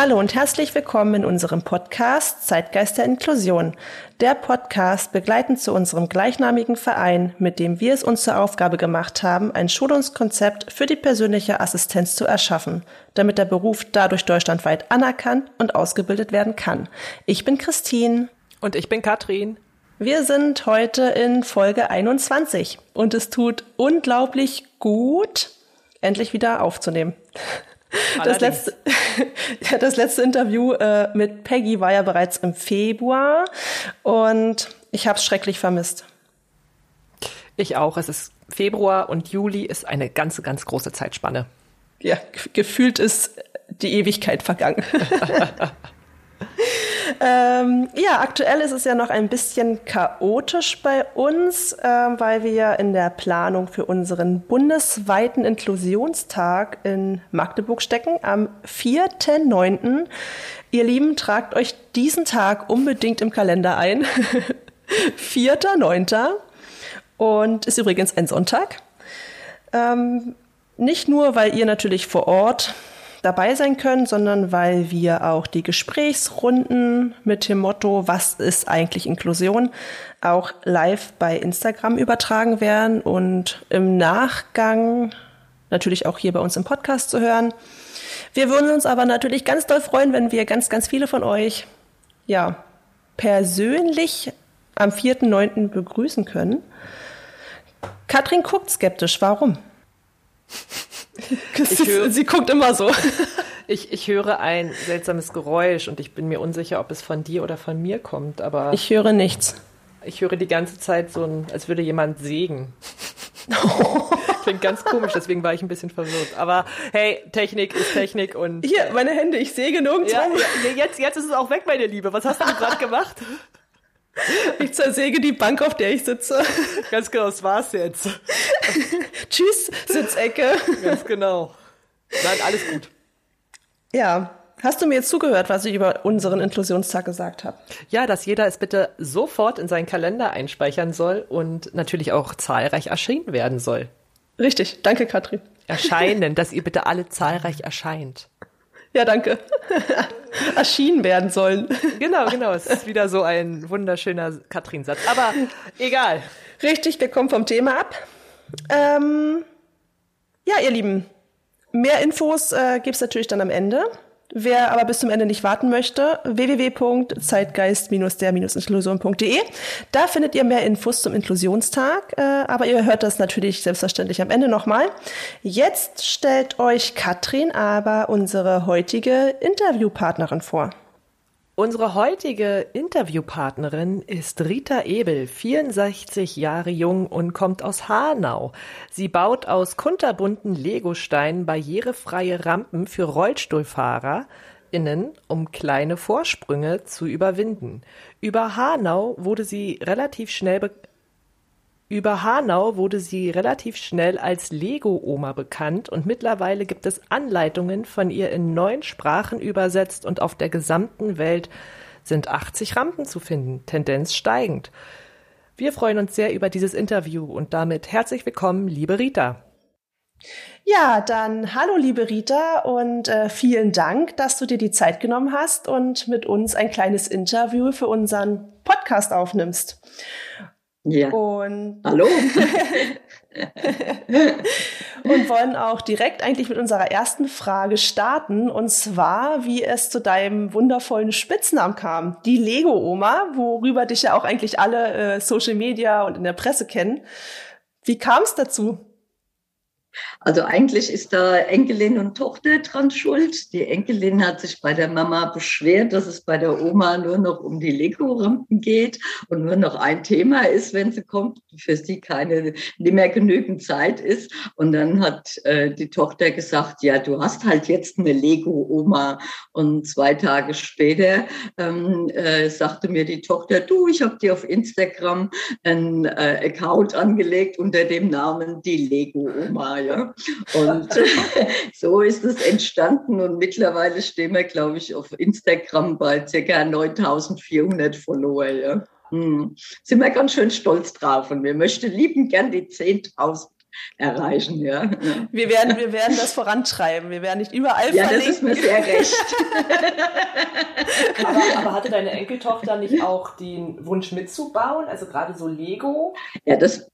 Hallo und herzlich willkommen in unserem Podcast Zeitgeist der Inklusion. Der Podcast begleitend zu unserem gleichnamigen Verein, mit dem wir es uns zur Aufgabe gemacht haben, ein Schulungskonzept für die persönliche Assistenz zu erschaffen, damit der Beruf dadurch deutschlandweit anerkannt und ausgebildet werden kann. Ich bin Christine. Und ich bin Katrin. Wir sind heute in Folge 21 und es tut unglaublich gut, endlich wieder aufzunehmen. Das letzte, das letzte Interview äh, mit Peggy war ja bereits im Februar und ich habe es schrecklich vermisst. Ich auch. Es ist Februar und Juli ist eine ganz, ganz große Zeitspanne. Ja, gefühlt ist die Ewigkeit vergangen. Ähm, ja, aktuell ist es ja noch ein bisschen chaotisch bei uns, äh, weil wir in der Planung für unseren bundesweiten Inklusionstag in Magdeburg stecken am 4.9. Ihr Lieben, tragt euch diesen Tag unbedingt im Kalender ein. 4.9. Und ist übrigens ein Sonntag. Ähm, nicht nur, weil ihr natürlich vor Ort dabei sein können, sondern weil wir auch die Gesprächsrunden mit dem Motto, was ist eigentlich Inklusion, auch live bei Instagram übertragen werden und im Nachgang natürlich auch hier bei uns im Podcast zu hören. Wir würden uns aber natürlich ganz doll freuen, wenn wir ganz, ganz viele von euch, ja, persönlich am 4.9. begrüßen können. Katrin guckt skeptisch. Warum? Höre, Sie guckt immer so. Ich, ich höre ein seltsames Geräusch und ich bin mir unsicher, ob es von dir oder von mir kommt, aber. Ich höre nichts. Ich höre die ganze Zeit so ein, als würde jemand sägen. Klingt ganz komisch, deswegen war ich ein bisschen verwirrt. Aber hey, Technik ist Technik und. Hier, meine Hände, ich säge nirgends ja, ja, jetzt, jetzt ist es auch weg, meine Liebe. Was hast du gerade gemacht? Ich zersäge die Bank, auf der ich sitze. Ganz genau, das war's jetzt. Tschüss, Sitzecke. Ganz genau. Nein, alles gut. Ja. Hast du mir jetzt zugehört, was ich über unseren Inklusionstag gesagt habe? Ja, dass jeder es bitte sofort in seinen Kalender einspeichern soll und natürlich auch zahlreich erschienen werden soll. Richtig, danke Katrin. Erscheinen, dass ihr bitte alle zahlreich erscheint. Ja, danke. Erschienen werden sollen. Genau, genau. Es ist wieder so ein wunderschöner Katrin-Satz. Aber egal. Richtig, wir kommen vom Thema ab. Ähm, ja, ihr Lieben, mehr Infos äh, gibt es natürlich dann am Ende. Wer aber bis zum Ende nicht warten möchte, www.zeitgeist-der-inklusion.de. Da findet ihr mehr Infos zum Inklusionstag, äh, aber ihr hört das natürlich selbstverständlich am Ende nochmal. Jetzt stellt euch Katrin aber unsere heutige Interviewpartnerin vor. Unsere heutige Interviewpartnerin ist Rita Ebel, 64 Jahre jung und kommt aus Hanau. Sie baut aus kunterbunten Legosteinen barrierefreie Rampen für Rollstuhlfahrer innen, um kleine Vorsprünge zu überwinden. Über Hanau wurde sie relativ schnell über Hanau wurde sie relativ schnell als Lego-Oma bekannt und mittlerweile gibt es Anleitungen von ihr in neun Sprachen übersetzt und auf der gesamten Welt sind 80 Rampen zu finden, Tendenz steigend. Wir freuen uns sehr über dieses Interview und damit herzlich willkommen, liebe Rita. Ja, dann hallo liebe Rita und äh, vielen Dank, dass du dir die Zeit genommen hast und mit uns ein kleines Interview für unseren Podcast aufnimmst. Ja. Und Hallo. und wollen auch direkt eigentlich mit unserer ersten Frage starten. Und zwar, wie es zu deinem wundervollen Spitznamen kam. Die Lego-Oma, worüber dich ja auch eigentlich alle äh, Social Media und in der Presse kennen. Wie kam es dazu? Also eigentlich ist da Enkelin und Tochter dran schuld. Die Enkelin hat sich bei der Mama beschwert, dass es bei der Oma nur noch um die Lego-Rampen geht und nur noch ein Thema ist, wenn sie kommt, für sie keine, nicht mehr genügend Zeit ist. Und dann hat äh, die Tochter gesagt, ja, du hast halt jetzt eine Lego-Oma. Und zwei Tage später ähm, äh, sagte mir die Tochter, du, ich habe dir auf Instagram einen äh, Account angelegt unter dem Namen die Lego-Oma. Ja? Und so ist es entstanden und mittlerweile stehen wir, glaube ich, auf Instagram bei ca. 9400 Follower. Ja? Hm. Sind wir ganz schön stolz drauf und wir möchten lieben gern die 10.000 erreichen. Ja. Wir, werden, wir werden das vorantreiben. Wir werden nicht überall ja, verlinken. Ja, das ist mir sehr recht. aber, aber, hatte deine Enkeltochter nicht auch den Wunsch mitzubauen? Also gerade so Lego? Ja, das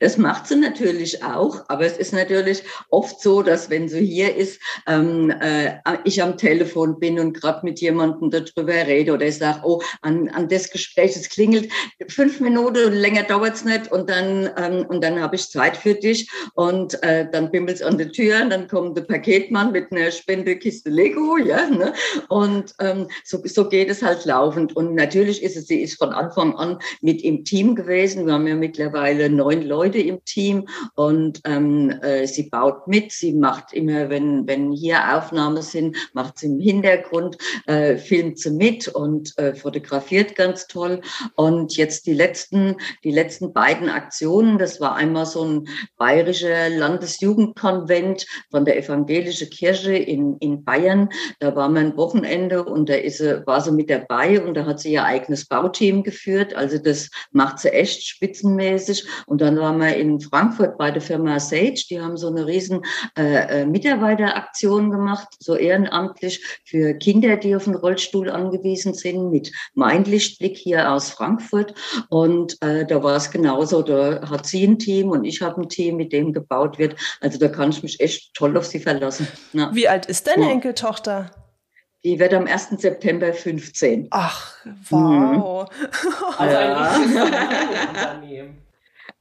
das macht sie natürlich auch, aber es ist natürlich oft so, dass wenn sie hier ist, ähm, äh, ich am Telefon bin und gerade mit jemandem darüber rede oder ich sage, oh, an, an das Gespräch, es klingelt fünf Minuten, länger dauert's nicht und dann, ähm, dann habe ich Zeit für dich und äh, dann bimmelt's an der Tür und dann kommt der Paketmann mit einer Spendekiste Lego, ja, ne? und ähm, so, so geht es halt laufend und natürlich ist es, sie ist von Anfang an mit im Team gewesen, wir haben ja mittlerweile neun neun Leute im Team und ähm, äh, sie baut mit. Sie macht immer, wenn, wenn hier Aufnahmen sind, macht sie im Hintergrund, äh, filmt sie mit und äh, fotografiert ganz toll. Und jetzt die letzten, die letzten beiden Aktionen, das war einmal so ein bayerischer Landesjugendkonvent von der evangelischen Kirche in, in Bayern. Da war man ein Wochenende und da ist sie, war sie mit dabei und da hat sie ihr eigenes Bauteam geführt. Also das macht sie echt spitzenmäßig. Und dann waren wir in Frankfurt bei der Firma Sage. Die haben so eine riesen äh, äh, Mitarbeiteraktion gemacht, so ehrenamtlich für Kinder, die auf den Rollstuhl angewiesen sind, mit Mindlichtblick hier aus Frankfurt. Und äh, da war es genauso. Da hat sie ein Team und ich habe ein Team, mit dem gebaut wird. Also da kann ich mich echt toll auf sie verlassen. Ja. Wie alt ist deine ja. Enkeltochter? Die wird am 1. September 15. Ach, wow. Mhm. Also ein ja. Unternehmen.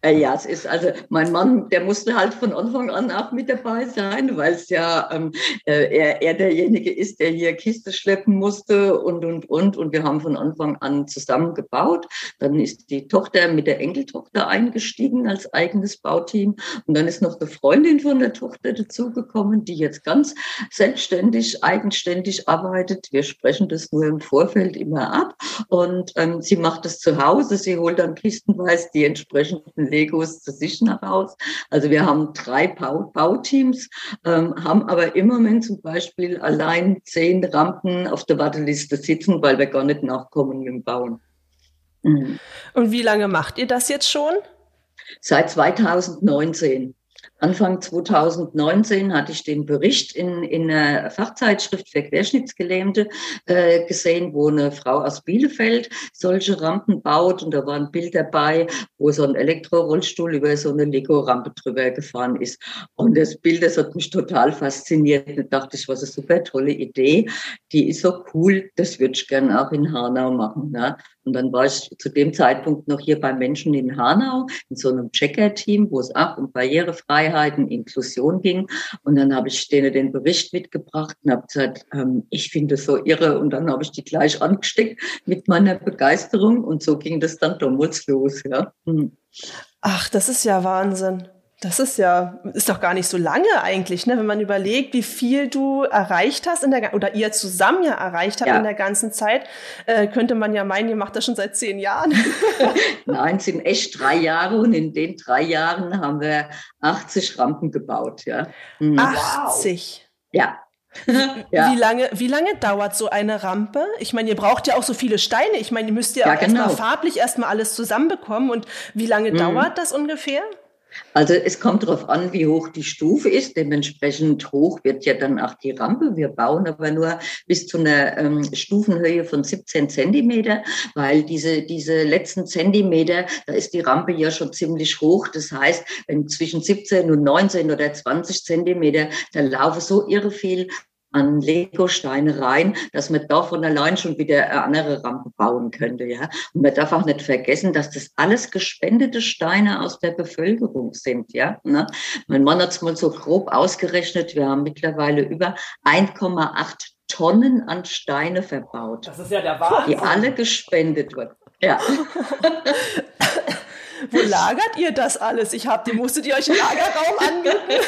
Äh, ja, es ist also, mein Mann, der musste halt von Anfang an auch mit dabei sein, weil es ja ähm, äh, er, er derjenige ist, der hier Kiste schleppen musste und, und, und. Und wir haben von Anfang an zusammen gebaut. Dann ist die Tochter mit der Enkeltochter eingestiegen als eigenes Bauteam. Und dann ist noch eine Freundin von der Tochter dazugekommen, die jetzt ganz selbstständig, eigenständig arbeitet. Wir sprechen das nur im Vorfeld immer ab. Und ähm, sie macht das zu Hause. Sie holt dann kistenweise die entsprechenden Legos zu sich nach Haus. Also wir haben drei Bau Bauteams, ähm, haben aber im Moment zum Beispiel allein zehn Rampen auf der Warteliste sitzen, weil wir gar nicht nachkommen mit dem Bauen. Mhm. Und wie lange macht ihr das jetzt schon? Seit 2019. Anfang 2019 hatte ich den Bericht in, in einer Fachzeitschrift für Querschnittsgelähmte äh, gesehen, wo eine Frau aus Bielefeld solche Rampen baut. Und da war ein Bild dabei, wo so ein Elektrorollstuhl über so eine Lego-Rampe drüber gefahren ist. Und das Bild, das hat mich total fasziniert. Da dachte ich, was eine super tolle Idee. Die ist so cool, das würde ich gerne auch in Hanau machen. Ne? Und dann war ich zu dem Zeitpunkt noch hier bei Menschen in Hanau in so einem Checker-Team, wo es auch um Barrierefreiheiten, Inklusion ging. Und dann habe ich denen den Bericht mitgebracht und habe gesagt, ähm, ich finde es so irre. Und dann habe ich die gleich angesteckt mit meiner Begeisterung. Und so ging das dann damals los. Ja. Hm. Ach, das ist ja Wahnsinn. Das ist ja, ist doch gar nicht so lange eigentlich, ne? wenn man überlegt, wie viel du erreicht hast in der, oder ihr zusammen ja erreicht habt ja. in der ganzen Zeit, äh, könnte man ja meinen, ihr macht das schon seit zehn Jahren. Nein, es sind echt drei Jahre und in den drei Jahren haben wir 80 Rampen gebaut, ja. Mhm. 80? Ja. ja. Wie lange, wie lange dauert so eine Rampe? Ich meine, ihr braucht ja auch so viele Steine. Ich meine, ihr müsst ja, ja genau. erstmal farblich erstmal alles zusammenbekommen. Und wie lange mhm. dauert das ungefähr? Also es kommt darauf an, wie hoch die Stufe ist. Dementsprechend hoch wird ja dann auch die Rampe. Wir bauen aber nur bis zu einer ähm, Stufenhöhe von 17 Zentimeter, weil diese, diese letzten Zentimeter, da ist die Rampe ja schon ziemlich hoch. Das heißt, wenn zwischen 17 und 19 oder 20 Zentimeter, da laufen so irre viel an Lego-Steine rein, dass man da von allein schon wieder eine andere Rampe bauen könnte. Ja? Und man darf auch nicht vergessen, dass das alles gespendete Steine aus der Bevölkerung sind. Ja? Ne? Mein Mann hat es mal so grob ausgerechnet, wir haben mittlerweile über 1,8 Tonnen an Steine verbaut. Das ist ja der Wahnsinn. Die alle gespendet wurden. Ja. Wo lagert ihr das alles? Ich hab, musstet ihr euch einen Lagerraum anmieten?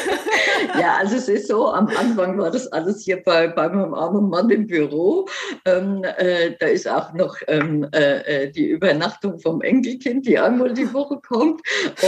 ja, also es ist so, am Anfang war das alles hier bei, bei meinem armen Mann im Büro. Ähm, äh, da ist auch noch ähm, äh, äh, die Übernachtung vom Enkelkind, die einmal die Woche kommt.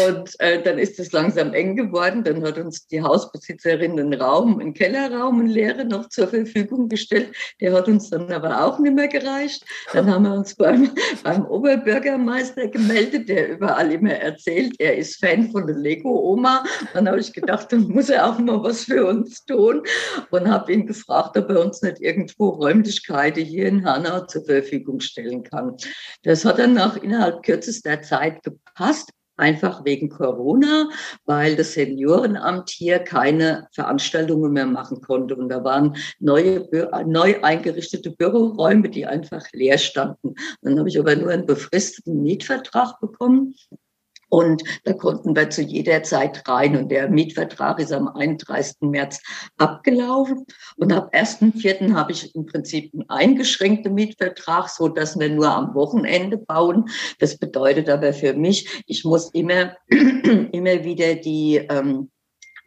Und äh, dann ist es langsam eng geworden. Dann hat uns die Hausbesitzerin einen Raum, einen Kellerraum, einen leeren noch zur Verfügung gestellt. Der hat uns dann aber auch nicht mehr gereicht. Dann haben wir uns beim, beim Oberbürgermeister gemeldet, der überall immer erzählt, er ist Fan von der Lego-Oma. Dann habe ich gedacht, dann muss er auch mal was für uns tun und habe ihn gefragt, ob er uns nicht irgendwo Räumlichkeiten hier in Hanau zur Verfügung stellen kann. Das hat dann nach innerhalb kürzester Zeit gepasst einfach wegen Corona, weil das Seniorenamt hier keine Veranstaltungen mehr machen konnte. Und da waren neue, neu eingerichtete Büroräume, die einfach leer standen. Dann habe ich aber nur einen befristeten Mietvertrag bekommen und da konnten wir zu jeder Zeit rein. Und der Mietvertrag ist am 31. März abgelaufen. Und ab 1.4. habe ich im Prinzip einen eingeschränkten Mietvertrag, so dass wir nur am Wochenende bauen. Das bedeutet aber für mich, ich muss immer, immer wieder die, ähm,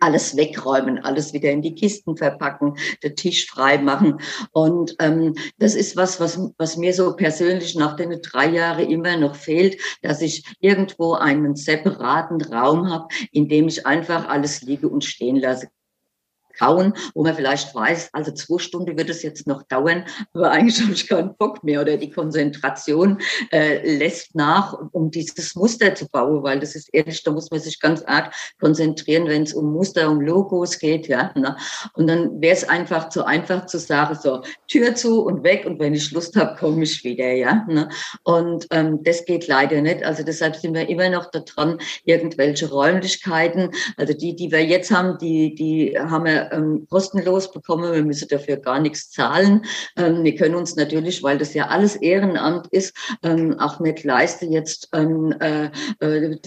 alles wegräumen, alles wieder in die Kisten verpacken, den Tisch frei machen. Und ähm, das ist was, was, was mir so persönlich nach den drei Jahren immer noch fehlt, dass ich irgendwo einen separaten Raum habe, in dem ich einfach alles liege und stehen lasse kauen, wo man vielleicht weiß, also zwei Stunden wird es jetzt noch dauern, aber eigentlich habe ich keinen Bock mehr oder die Konzentration äh, lässt nach, um dieses Muster zu bauen, weil das ist ehrlich, da muss man sich ganz arg konzentrieren, wenn es um Muster, um Logos geht, ja. Ne? Und dann wäre es einfach zu einfach zu sagen, so Tür zu und weg und wenn ich Lust habe, komme ich wieder, ja. Ne? Und ähm, das geht leider nicht. Also deshalb sind wir immer noch daran, irgendwelche Räumlichkeiten, also die, die wir jetzt haben, die, die haben wir ähm, kostenlos bekommen. Wir müssen dafür gar nichts zahlen. Ähm, wir können uns natürlich, weil das ja alles Ehrenamt ist, ähm, auch nicht leisten, jetzt ähm, äh,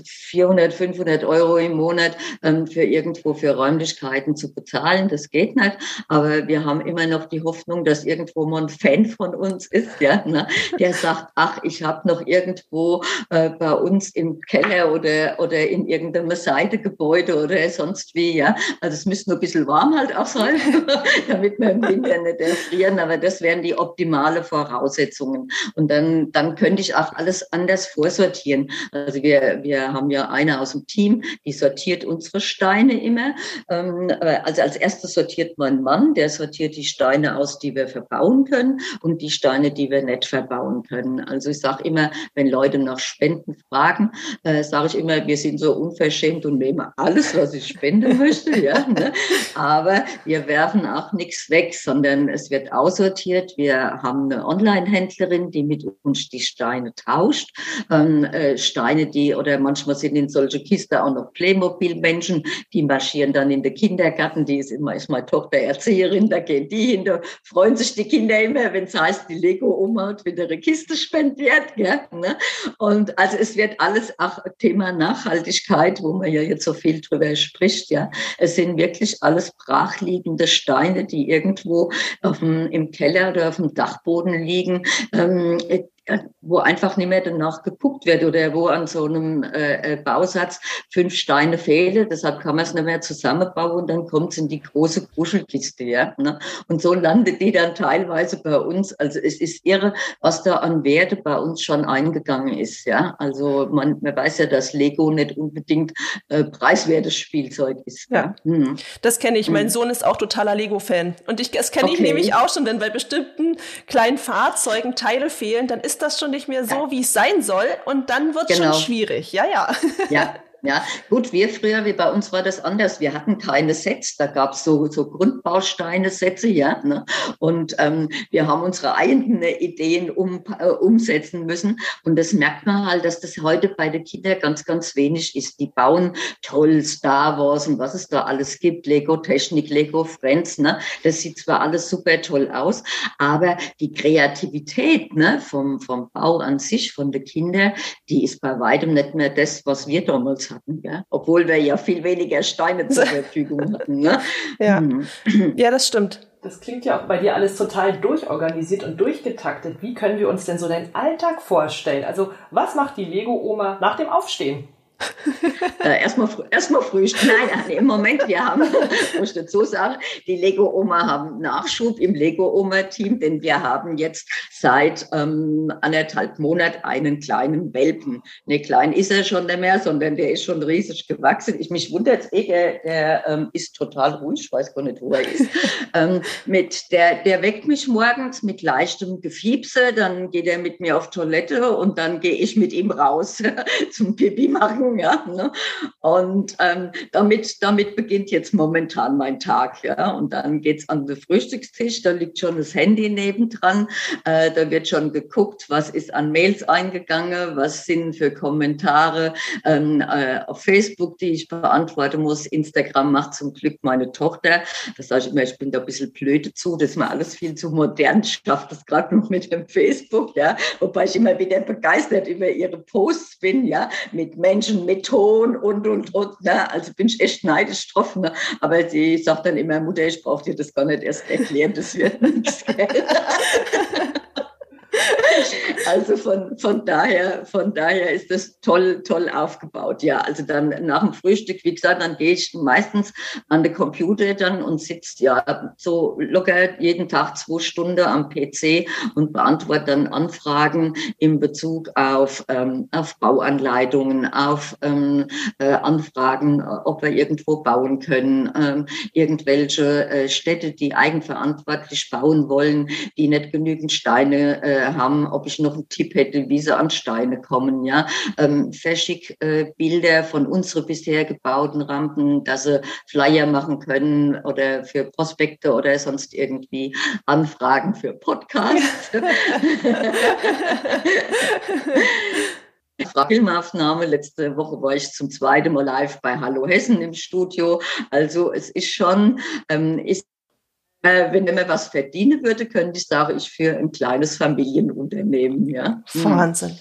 400, äh, 500 Euro im Monat ähm, für irgendwo für Räumlichkeiten zu bezahlen. Das geht nicht. Aber wir haben immer noch die Hoffnung, dass irgendwo mal ein Fan von uns ist, ja, ne, der sagt, ach, ich habe noch irgendwo äh, bei uns im Keller oder oder in irgendeinem Seitegebäude oder sonst wie, ja. Also es müsste nur ein bisschen warm warm halt auch sein, damit wir im Winter nicht erfrieren. Aber das wären die optimale Voraussetzungen. Und dann, dann könnte ich auch alles anders vorsortieren. Also wir, wir haben ja eine aus dem Team, die sortiert unsere Steine immer. Ähm, also als erstes sortiert mein Mann, der sortiert die Steine aus, die wir verbauen können und die Steine, die wir nicht verbauen können. Also ich sage immer, wenn Leute nach Spenden fragen, äh, sage ich immer, wir sind so unverschämt und nehmen alles, was ich spenden möchte. Ja, ne? Aber wir werfen auch nichts weg, sondern es wird aussortiert. Wir haben eine Online-Händlerin, die mit uns die Steine tauscht. Ähm, äh, Steine, die, oder manchmal sind in solche Kisten auch noch Playmobil-Menschen, die marschieren dann in den Kindergarten. Die ist immer, ist meine Tochter Erzieherin, da gehen die hin, da freuen sich die Kinder immer, wenn es heißt, die Lego-Oma hat wieder eine Kiste spendiert. Ja, ne? Und also es wird alles auch Thema Nachhaltigkeit, wo man ja jetzt so viel drüber spricht. Ja, es sind wirklich alles brachliegende Steine, die irgendwo auf dem, im Keller oder auf dem Dachboden liegen. Ähm, wo einfach nicht mehr danach geguckt wird oder wo an so einem äh, äh, Bausatz fünf Steine fehlen. Deshalb kann man es nicht mehr zusammenbauen und dann kommt es in die große Kuschelkiste. Ja? Ne? Und so landet die dann teilweise bei uns. Also es ist irre, was da an Werte bei uns schon eingegangen ist. Ja? Also man, man weiß ja, dass Lego nicht unbedingt äh, preiswertes Spielzeug ist. Ja, ja? Hm. das kenne ich. Mein hm. Sohn ist auch totaler Lego-Fan. Und ich, das kenne okay. ich nämlich auch schon, wenn bei bestimmten kleinen Fahrzeugen Teile fehlen, dann ist ist das schon nicht mehr so, wie es sein soll und dann wird es genau. schon schwierig. Ja, ja. Ja, Ja, gut, wir früher, wie bei uns war das anders. Wir hatten keine Sets, da gab es so, so Grundbausteine-Sätze, ja. Ne? Und ähm, wir haben unsere eigenen Ideen um, äh, umsetzen müssen. Und das merkt man halt, dass das heute bei den Kindern ganz, ganz wenig ist. Die bauen toll Star Wars und was es da alles gibt, Lego Technik, Lego Friends, ne? Das sieht zwar alles super toll aus, aber die Kreativität ne, vom, vom Bau an sich, von den Kindern, die ist bei weitem nicht mehr das, was wir damals ja? obwohl wir ja viel weniger Steine zur Verfügung hatten. Ne? Ja. Mhm. ja, das stimmt. Das klingt ja auch bei dir alles total durchorganisiert und durchgetaktet. Wie können wir uns denn so deinen Alltag vorstellen? Also, was macht die Lego-Oma nach dem Aufstehen? Äh, erstmal erstmal Frühstück. Nein, nein, im Moment, wir haben, muss ich dazu sagen, die Lego-Oma haben Nachschub im Lego-Oma-Team, denn wir haben jetzt seit ähm, anderthalb Monaten einen kleinen Welpen. Ne, klein ist er schon nicht mehr, sondern der ist schon riesig gewachsen. Ich mich wundert es eh, der, der ähm, ist total ruhig, ich weiß gar nicht, wo er ist. ähm, mit der, der weckt mich morgens mit leichtem Gefiepse, dann geht er mit mir auf Toilette und dann gehe ich mit ihm raus zum Pipi machen sagen, ja. Ne? Und ähm, damit, damit beginnt jetzt momentan mein Tag, ja. Und dann geht's an den Frühstückstisch, da liegt schon das Handy nebendran, äh, da wird schon geguckt, was ist an Mails eingegangen, was sind für Kommentare ähm, äh, auf Facebook, die ich beantworten muss. Instagram macht zum Glück meine Tochter. Das sage ich immer, ich bin da ein bisschen blöd dazu, das ist mir alles viel zu modern, schafft das gerade noch mit dem Facebook, ja. Wobei ich immer wieder begeistert über ihre Posts bin, ja, mit Menschen, Menschen mit Ton und, und, und. Ne? Also bin ich echt neidisch drauf. Ne? Aber sie sagt dann immer, Mutter, ich brauche dir das gar nicht erst erklären, das wird nichts. Also von, von, daher, von daher ist das toll, toll aufgebaut. Ja, also dann nach dem Frühstück, wie gesagt, dann gehe ich meistens an den Computer dann und sitze ja so locker jeden Tag zwei Stunden am PC und beantworte dann Anfragen in Bezug auf, ähm, auf Bauanleitungen, auf ähm, äh, Anfragen, ob wir irgendwo bauen können, ähm, irgendwelche äh, Städte, die eigenverantwortlich bauen wollen, die nicht genügend Steine äh, haben, ob ich noch einen Tipp hätte, wie sie an Steine kommen, ja. Ähm, verschick äh, Bilder von unseren bisher gebauten Rampen, dass sie Flyer machen können oder für Prospekte oder sonst irgendwie Anfragen für Podcasts. Filmaufnahme. Letzte Woche war ich zum zweiten Mal live bei Hallo Hessen im Studio. Also es ist schon, ähm, ist äh, wenn man was verdienen würde, könnte ich sagen, ich für ein kleines Familienunternehmen. Ja. Hm. Wahnsinn.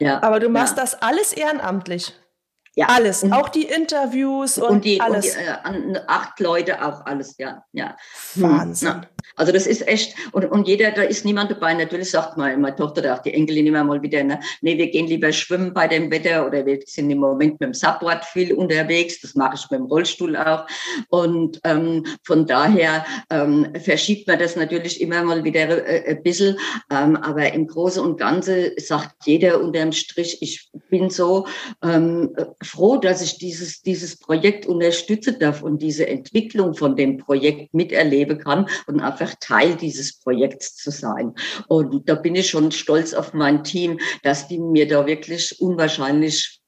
Ja, Aber du machst ja. das alles ehrenamtlich. Ja. Alles, und, auch die Interviews und, und die, alles. Und die, äh, acht Leute auch alles, ja, ja. Hm, Wahnsinn. Ja. Also das ist echt, und, und jeder, da ist niemand dabei. Natürlich sagt mal meine Tochter oder auch die Enkelin immer mal wieder, ne, nee, wir gehen lieber schwimmen bei dem Wetter oder wir sind im Moment mit dem Subboard viel unterwegs. Das mache ich mit dem Rollstuhl auch. Und ähm, von daher ähm, verschiebt man das natürlich immer mal wieder äh, ein bisschen. Ähm, aber im Großen und Ganzen sagt jeder unterm Strich, ich bin so ähm, froh, dass ich dieses, dieses Projekt unterstützen darf und diese Entwicklung von dem Projekt miterleben kann und einfach Teil dieses Projekts zu sein. Und da bin ich schon stolz auf mein Team, dass die mir da wirklich unwahrscheinlich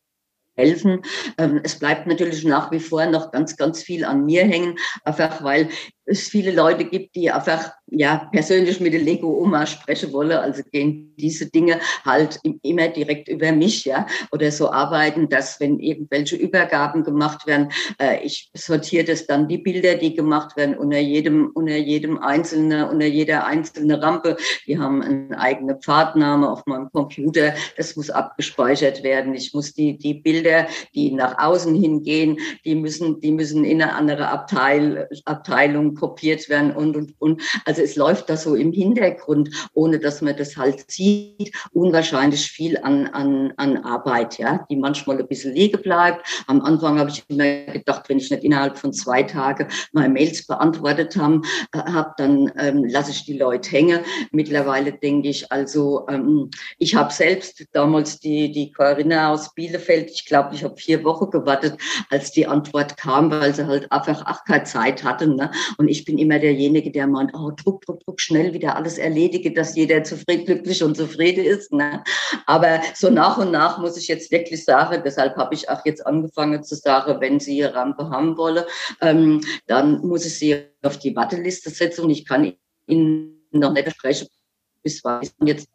helfen. Ähm, es bleibt natürlich nach wie vor noch ganz, ganz viel an mir hängen, einfach weil es viele Leute gibt, die einfach ja persönlich mit der Lego Oma sprechen wollen. Also gehen diese Dinge halt immer direkt über mich, ja, oder so arbeiten, dass wenn irgendwelche Übergaben gemacht werden, äh, ich sortiere das dann die Bilder, die gemacht werden unter jedem unter jedem einzelne unter jeder einzelne Rampe. Die haben eine eigene Pfadname auf meinem Computer. Das muss abgespeichert werden. Ich muss die die Bilder, die nach außen hingehen, die müssen die müssen in eine andere Abteil, Abteilung kopiert werden und, und, und. Also es läuft da so im Hintergrund, ohne dass man das halt sieht, unwahrscheinlich viel an, an, an Arbeit, ja, die manchmal ein bisschen liegen bleibt. Am Anfang habe ich immer gedacht, wenn ich nicht innerhalb von zwei Tagen meine Mails beantwortet haben, äh, habe, dann ähm, lasse ich die Leute hängen. Mittlerweile denke ich, also ähm, ich habe selbst damals die, die Corinna aus Bielefeld, ich glaube, ich habe vier Wochen gewartet, als die Antwort kam, weil sie halt einfach auch keine Zeit hatten. Ne? Und Und ich bin immer derjenige, der meint, oh, druck, druck, druck, schnell wieder alles erledige, dass jeder zufrieden, glücklich und zufrieden ist. Ne? Aber so nach und nach muss ich jetzt wirklich sagen, deshalb habe ich auch jetzt angefangen zu sagen, wenn Sie Ihre Rampe haben wollen, ähm, dann muss ich Sie auf die Warteliste setzen und ich kann Ihnen noch nicht versprechen, bis wann jetzt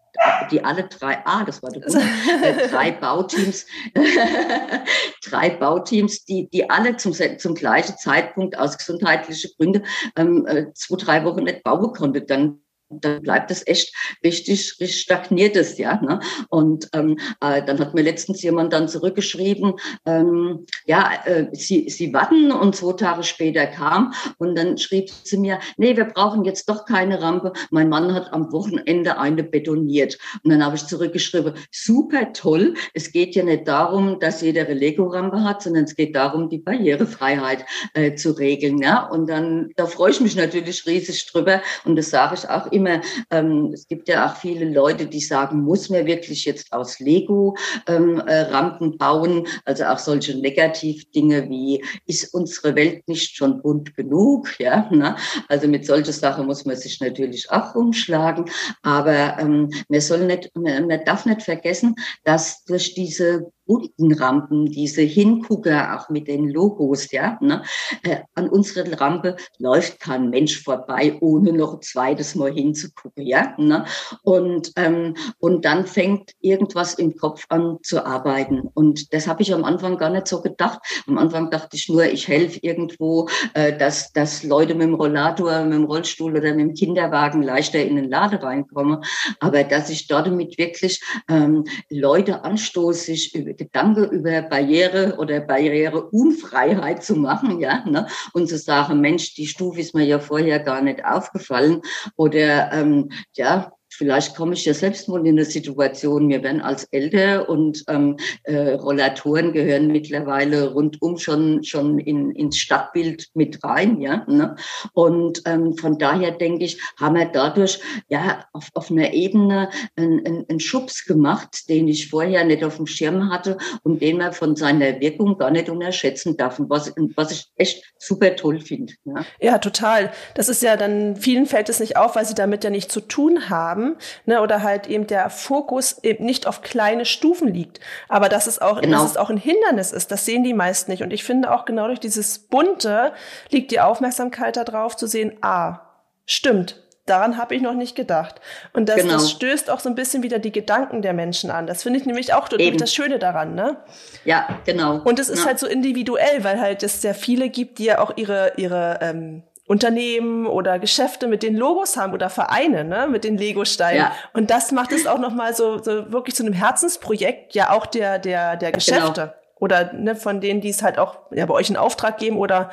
die alle drei, ah, das war der Grund, äh, drei Bauteams, drei Bauteams, die, die alle zum, zum gleichen Zeitpunkt aus gesundheitlichen Gründen ähm, äh, zwei, drei Wochen nicht bauen konnten. Dann dann bleibt es echt richtig, richtig stagniertes, ja. Ne? Und ähm, äh, dann hat mir letztens jemand dann zurückgeschrieben, ähm, ja, äh, sie, sie warten und zwei Tage später kam und dann schrieb sie mir, nee, wir brauchen jetzt doch keine Rampe. Mein Mann hat am Wochenende eine betoniert. Und dann habe ich zurückgeschrieben, super toll. Es geht ja nicht darum, dass jeder eine Lego-Rampe hat, sondern es geht darum, die Barrierefreiheit äh, zu regeln. Ja? Und dann, da freue ich mich natürlich riesig drüber und das sage ich auch immer immer, ähm, es gibt ja auch viele Leute, die sagen, muss man wirklich jetzt aus Lego ähm, äh, Rampen bauen? Also auch solche Negativdinge wie, ist unsere Welt nicht schon bunt genug? Ja, ne? Also mit solchen Sachen muss man sich natürlich auch umschlagen. Aber ähm, man soll nicht, man, man darf nicht vergessen, dass durch diese bunten Rampen, diese Hingucker auch mit den Logos, ja. Ne? Äh, an unserer Rampe läuft kein Mensch vorbei, ohne noch ein zweites Mal hinzugucken, ja. Ne? Und, ähm, und dann fängt irgendwas im Kopf an zu arbeiten. Und das habe ich am Anfang gar nicht so gedacht. Am Anfang dachte ich nur, ich helfe irgendwo, äh, dass, dass Leute mit dem Rollator, mit dem Rollstuhl oder mit dem Kinderwagen leichter in den Laden reinkommen. Aber dass ich damit wirklich ähm, Leute anstoße, über Gedanke über Barriere oder Barriereunfreiheit zu machen, ja, ne? und zu sagen, Mensch, die Stufe ist mir ja vorher gar nicht aufgefallen oder ähm, ja, vielleicht komme ich ja selbst mal in eine Situation, wir werden als älter und ähm, äh, Rollatoren gehören mittlerweile rundum schon, schon in, ins Stadtbild mit rein. Ja? Ne? Und ähm, von daher denke ich, haben wir dadurch ja auf, auf einer Ebene einen, einen, Schubs gemacht, den ich vorher nicht auf dem Schirm hatte und den man von seiner Wirkung gar nicht unterschätzen darf. Und was, was ich echt super toll finde. Ja? ja, total. Das ist ja dann, vielen fällt es nicht auf, weil sie damit ja nichts zu tun haben ne, oder halt eben der Fokus eben nicht auf kleine Stufen liegt. Aber dass es auch, genau. dass es auch ein Hindernis ist, das sehen die meisten nicht. Und ich finde auch genau durch dieses Bunte liegt die Aufmerksamkeit darauf zu sehen, ah, stimmt, daran habe ich noch nicht gedacht. Und das, genau. das stößt auch so ein bisschen wieder die Gedanken der Menschen an. Das finde ich nämlich auch Eben. das Schöne daran, ne? Ja, genau. Und es ist ja. halt so individuell, weil halt es sehr viele gibt, die ja auch ihre, ihre ähm, Unternehmen oder Geschäfte mit den Logos haben oder Vereine, ne, mit den Lego-Steinen. Ja. Und das macht es auch nochmal so, so wirklich zu einem Herzensprojekt, ja auch der, der, der Geschäfte. Genau. Oder ne, von denen, die es halt auch ja, bei euch in Auftrag geben oder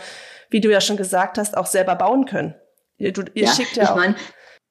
wie du ja schon gesagt hast, auch selber bauen können. Ihr, du, ihr ja, schickt ja ich auch. Mein,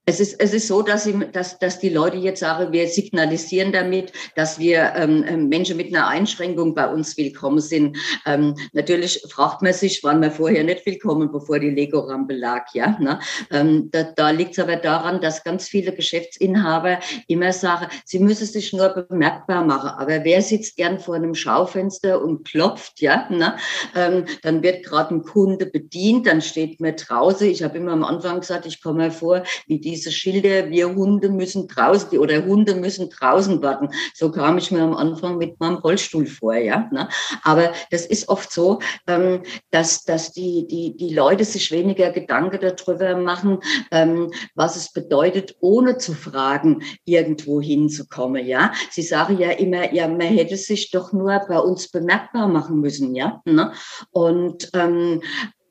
es ist, es ist so, dass, sie, dass, dass die Leute jetzt sagen, wir signalisieren damit, dass wir ähm, ähm, Menschen mit einer Einschränkung bei uns willkommen sind. Ähm, natürlich fragt man sich, waren wir vorher nicht willkommen, bevor die Lego-Rampe lag. Ja, ne? ähm, da, da liegt es aber daran, dass ganz viele Geschäftsinhaber immer sagen, sie müssen sich nur bemerkbar machen. Aber wer sitzt gern vor einem Schaufenster und klopft, ja, ne? Ähm, dann wird gerade ein Kunde bedient, dann steht man draußen. Ich habe immer am Anfang gesagt, ich komme vor wie die diese Schilder, wir Hunde müssen draußen oder Hunde müssen draußen warten. So kam ich mir am Anfang mit meinem Rollstuhl vor, ja. Ne? Aber das ist oft so, ähm, dass, dass die, die, die Leute sich weniger Gedanken darüber machen, ähm, was es bedeutet, ohne zu fragen, irgendwo hinzukommen, ja. Sie sagen ja immer, ja, man hätte sich doch nur bei uns bemerkbar machen müssen, ja. Ne? Und ähm,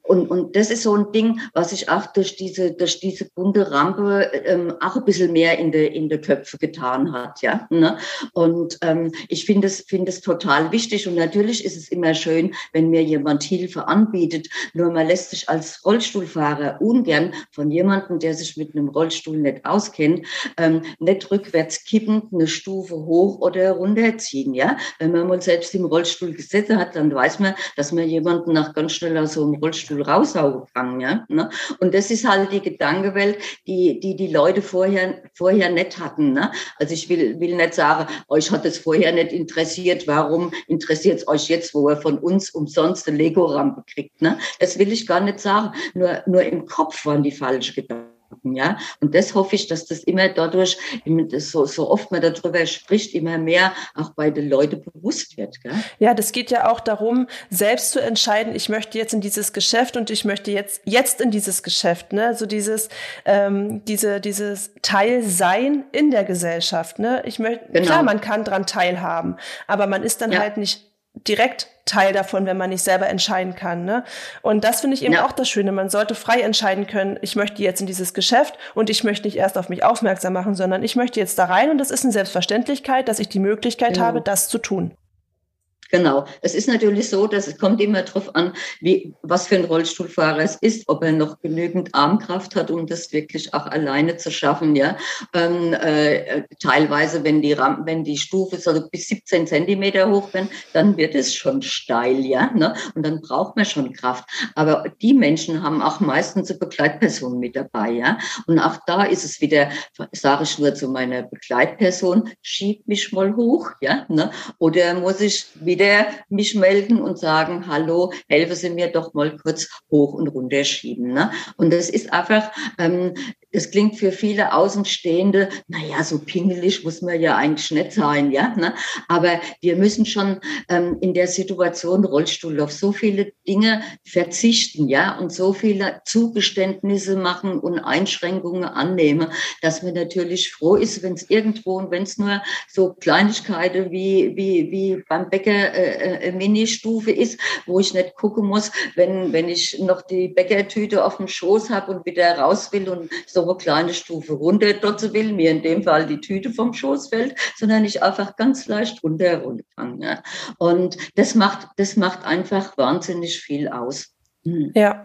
und, und das ist so ein Ding, was sich auch durch diese, durch diese bunte Rampe ähm, auch ein bisschen mehr in der in der Köpfe getan hat. Ja? Ne? Und ähm, ich finde es, finde es total wichtig. Und natürlich ist es immer schön, wenn mir jemand Hilfe anbietet. Nur man lässt sich als Rollstuhlfahrer ungern von jemandem, der sich mit einem Rollstuhl nicht auskennt, ähm, nicht rückwärts kippend eine Stufe hoch oder runterziehen. Ja? Wenn man mal selbst im Rollstuhl gesessen hat, dann weiß man, dass man jemanden nach ganz schnell aus so einem Rollstuhl Rollstuhl raushauen kann. Ja? Ne? Und das ist halt die Gedankewelt, die die, die Leute vorher, vorher nicht hatten. Ne? Also ich will, will nicht sagen, euch hat es vorher nicht interessiert, warum interessiert es euch jetzt, wo ihr von uns umsonst eine Lego-Rampe kriegt. Ne? Das will ich gar nicht sagen. Nur, nur im Kopf waren die falschen Gedanken. Ja, und das hoffe ich, dass das immer dadurch, so, so oft man darüber spricht, immer mehr auch bei den Leuten bewusst wird. Gell? Ja, das geht ja auch darum, selbst zu entscheiden, ich möchte jetzt in dieses Geschäft und ich möchte jetzt, jetzt in dieses Geschäft, ne? So dieses, ähm, diese, dieses Teilsein in der Gesellschaft, ne? Ich möchte, genau. klar, man kann dran teilhaben, aber man ist dann ja. halt nicht direkt Teil davon, wenn man nicht selber entscheiden kann. Ne? Und das finde ich eben ja. auch das Schöne. Man sollte frei entscheiden können, ich möchte jetzt in dieses Geschäft und ich möchte nicht erst auf mich aufmerksam machen, sondern ich möchte jetzt da rein und es ist eine Selbstverständlichkeit, dass ich die Möglichkeit genau. habe, das zu tun. Genau. Es ist natürlich so, dass es kommt immer darauf an, wie, was für ein Rollstuhlfahrer es ist, ob er noch genügend Armkraft hat, um das wirklich auch alleine zu schaffen. Ja, ähm, äh, teilweise, wenn die Rampen, wenn die Stufe so bis 17 Zentimeter hoch bin, dann wird es schon steil, ja, ne? Und dann braucht man schon Kraft. Aber die Menschen haben auch meistens eine Begleitperson mit dabei, ja. Und auch da ist es wieder, sage ich nur zu meiner Begleitperson, schieb mich mal hoch, ja, ne? Oder muss ich wieder mich melden und sagen, hallo, helfen Sie mir doch mal kurz hoch und runter schieben. Ne? Und das ist einfach, ähm, das klingt für viele Außenstehende, naja, so pingelig muss man ja eigentlich nicht sein, ja. Ne? Aber wir müssen schon ähm, in der Situation Rollstuhl auf so viele Dinge verzichten, ja, und so viele Zugeständnisse machen und Einschränkungen annehmen, dass man natürlich froh ist, wenn es irgendwo und wenn es nur so Kleinigkeiten wie, wie, wie beim Bäcker äh, äh, Ministufe ist, wo ich nicht gucken muss, wenn, wenn ich noch die Bäckertüte auf dem Schoß habe und wieder raus will und so eine kleine Stufe runter dort will, mir in dem Fall die Tüte vom Schoß fällt, sondern ich einfach ganz leicht runterrollen kann. Ja. Und das macht, das macht einfach wahnsinnig viel aus. Hm. Ja.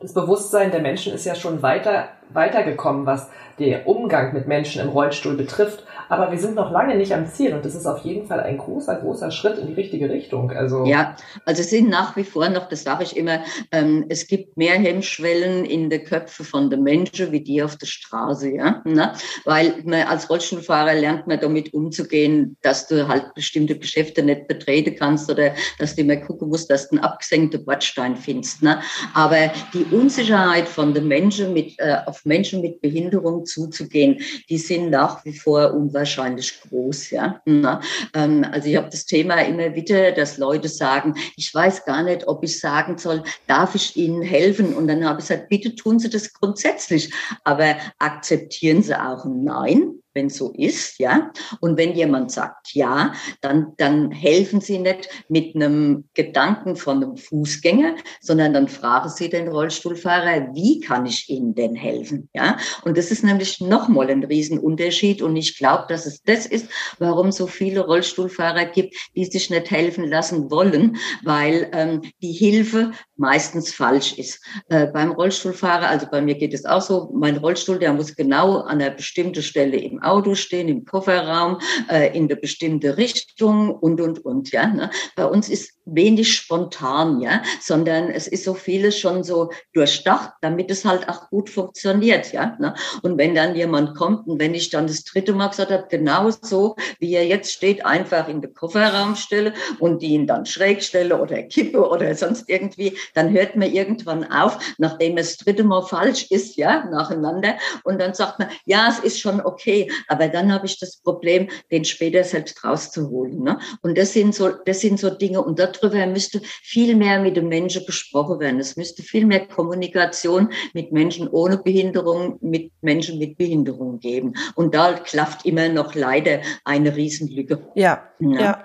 Das Bewusstsein der Menschen ist ja schon weiter, weitergekommen, was der Umgang mit Menschen im Rollstuhl betrifft. Aber wir sind noch lange nicht am Ziel und das ist auf jeden Fall ein großer, großer Schritt in die richtige Richtung. Also ja, also es sind nach wie vor noch, das sage ich immer, ähm, es gibt mehr Hemmschwellen in den Köpfen von den Menschen wie die auf der Straße, ja, ne? weil man als Rollstuhlfahrer lernt man damit umzugehen, dass du halt bestimmte Geschäfte nicht betreten kannst oder dass du immer gucken musst, dass du einen abgesenkten Bordstein findest. Ne? Aber die Unsicherheit von den Menschen mit äh, auf Menschen mit Behinderung zuzugehen, die sind nach wie vor unwahrscheinlich groß. Ja? Ähm, also ich habe das Thema immer wieder, dass Leute sagen, ich weiß gar nicht, ob ich sagen soll, darf ich Ihnen helfen? Und dann habe ich gesagt, bitte tun Sie das grundsätzlich, aber akzeptieren Sie auch Nein wenn so ist, ja. Und wenn jemand sagt ja, dann, dann helfen Sie nicht mit einem Gedanken von einem Fußgänger, sondern dann fragen Sie den Rollstuhlfahrer, wie kann ich Ihnen denn helfen, ja. Und das ist nämlich nochmal ein Riesenunterschied. Und ich glaube, dass es das ist, warum so viele Rollstuhlfahrer gibt, die sich nicht helfen lassen wollen, weil ähm, die Hilfe meistens falsch ist. Äh, beim Rollstuhlfahrer, also bei mir geht es auch so, mein Rollstuhl, der muss genau an einer bestimmten Stelle im Auto stehen, im Kofferraum, äh, in der bestimmte Richtung und, und, und, ja. Ne? Bei uns ist wenig spontan, ja, sondern es ist so vieles schon so durchdacht, damit es halt auch gut funktioniert, ja. Ne? Und wenn dann jemand kommt und wenn ich dann das dritte Mal gesagt habe, genau so, wie er jetzt steht, einfach in der Kofferraum stelle und die ihn dann schräg stelle oder kippe oder sonst irgendwie, dann hört man irgendwann auf, nachdem es das dritte Mal falsch ist, ja, nacheinander. Und dann sagt man, ja, es ist schon okay, aber dann habe ich das Problem, den später selbst rauszuholen. Ne? Und das sind so, das sind so Dinge, und darüber müsste viel mehr mit den Menschen gesprochen werden. Es müsste viel mehr Kommunikation mit Menschen ohne Behinderung, mit Menschen mit Behinderung geben. Und da klafft immer noch leider eine Riesenlücke. Ja, ja. ja.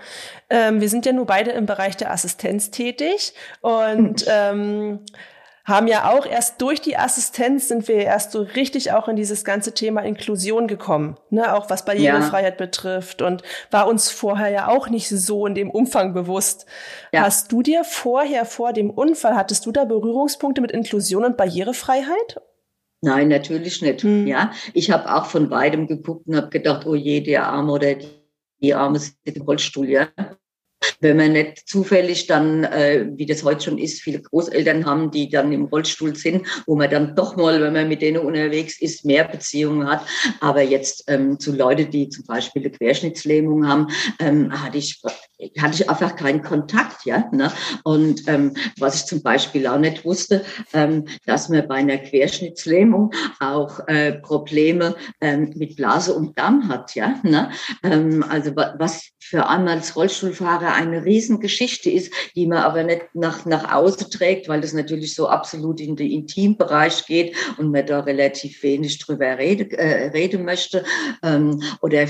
Ähm, wir sind ja nur beide im Bereich der Assistenz tätig und ähm, haben ja auch erst durch die Assistenz sind wir erst so richtig auch in dieses ganze Thema Inklusion gekommen, ne, auch was Barrierefreiheit ja. betrifft und war uns vorher ja auch nicht so in dem Umfang bewusst. Ja. Hast du dir vorher vor dem Unfall hattest du da Berührungspunkte mit Inklusion und Barrierefreiheit? Nein, natürlich nicht. Hm. Ja, ich habe auch von beidem geguckt und habe gedacht, oh je, der Arme oder die Arme sind im Rollstuhl, ja. Wenn man nicht zufällig dann, äh, wie das heute schon ist, viele Großeltern haben, die dann im Rollstuhl sind, wo man dann doch mal, wenn man mit denen unterwegs ist, mehr Beziehungen hat. Aber jetzt ähm, zu Leuten, die zum Beispiel eine Querschnittslähmung haben, ähm, hatte ich hatte ich einfach keinen Kontakt, ja. Ne? Und ähm, was ich zum Beispiel auch nicht wusste, ähm, dass man bei einer Querschnittslähmung auch äh, Probleme ähm, mit Blase und Darm hat, ja. Ne? Ähm, also was für einmal als Rollstuhlfahrer eine Riesengeschichte ist, die man aber nicht nach, nach außen trägt, weil das natürlich so absolut in den Intimbereich geht und man da relativ wenig drüber rede, äh, reden möchte. Ähm, oder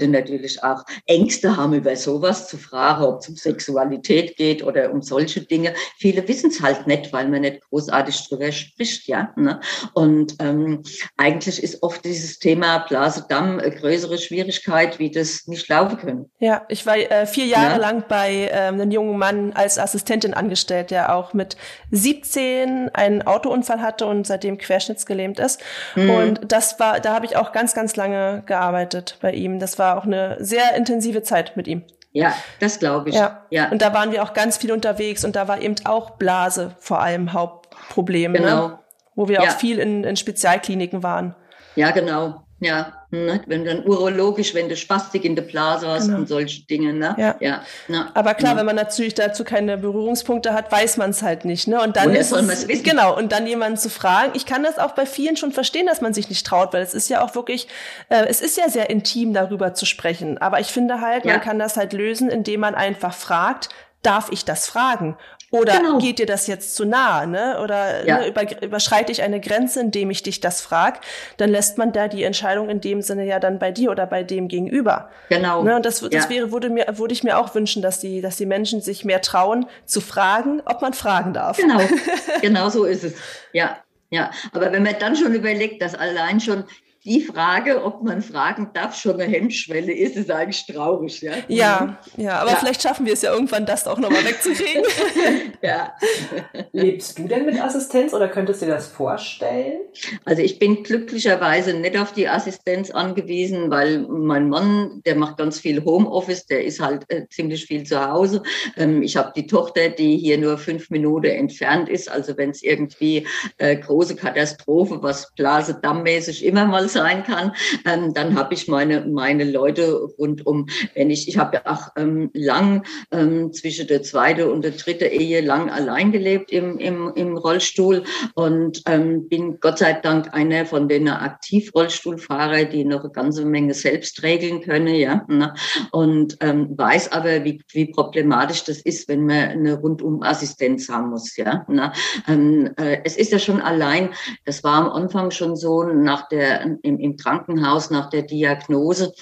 natürlich auch Ängste haben, über sowas zu fragen, ob es um Sexualität geht oder um solche Dinge. Viele wissen es halt nicht, weil man nicht großartig drüber spricht, ja. Ne? Und ähm, eigentlich ist oft dieses Thema Blase-Damm eine größere Schwierigkeit, wie das nicht laufen können. Ja, ich war äh, vier Jahre ja? lang bei ähm, einem jungen Mann als Assistentin angestellt, der auch mit 17 einen Autounfall hatte und seitdem querschnittsgelähmt ist. Mhm. Und das war, da habe ich auch ganz, ganz lange gearbeitet bei ihm. Das war war auch eine sehr intensive Zeit mit ihm. Ja, das glaube ich. Ja. ja. Und da waren wir auch ganz viel unterwegs und da war eben auch Blase vor allem Hauptproblem. Ne? Genau. Ne? Wo wir ja. auch viel in, in Spezialkliniken waren. Ja, genau. Ja, ne? wenn dann urologisch, wenn du Spastik in der Blase hast genau. und solche Dinge. Ne? Ja. ja. Ne? Aber klar, ja. wenn man natürlich dazu keine Berührungspunkte hat, weiß man es halt nicht. Ne? Und dann Woher ist es, genau und dann jemanden zu fragen. Ich kann das auch bei vielen schon verstehen, dass man sich nicht traut, weil es ist ja auch wirklich, äh, es ist ja sehr intim darüber zu sprechen. Aber ich finde halt, ja. man kann das halt lösen, indem man einfach fragt, darf ich das fragen? Oder genau. geht dir das jetzt zu nah, ne? Oder ja. ne, über, überschreite ich eine Grenze, indem ich dich das frag? Dann lässt man da die Entscheidung in dem Sinne ja dann bei dir oder bei dem Gegenüber. Genau. Ne? Und das, das ja. wäre, würde mir, würde ich mir auch wünschen, dass die, dass die Menschen sich mehr trauen, zu fragen, ob man fragen darf. Genau. genau so ist es. Ja. Ja, aber wenn man dann schon überlegt, dass allein schon die Frage, ob man fragen darf, schon eine Hemmschwelle ist, ist eigentlich traurig. Ja, ja, ja aber ja. vielleicht schaffen wir es ja irgendwann, das auch nochmal wegzukriegen. ja. Lebst du denn mit Assistenz oder könntest du dir das vorstellen? Also ich bin glücklicherweise nicht auf die Assistenz angewiesen, weil mein Mann, der macht ganz viel Homeoffice, der ist halt äh, ziemlich viel zu Hause. Ähm, ich habe die Tochter, die hier nur fünf Minuten entfernt ist. Also wenn es irgendwie äh, große Katastrophe, was Blase-Damm-mäßig immer mal sein kann, ähm, dann habe ich meine, meine Leute rundum. Wenn ich, ich habe ja auch ähm, lang ähm, zwischen der zweiten und der dritten Ehe lang allein gelebt im, im, im Rollstuhl und ähm, bin Gott sei Dank einer von den Aktivrollstuhlfahrer, die noch eine ganze Menge selbst regeln können, ja. Ne? Und ähm, weiß aber, wie, wie problematisch das ist, wenn man eine Rundum-Assistenz haben muss, ja. Ne? Ähm, äh, es ist ja schon allein, das war am Anfang schon so nach der im, im Krankenhaus nach der Diagnose,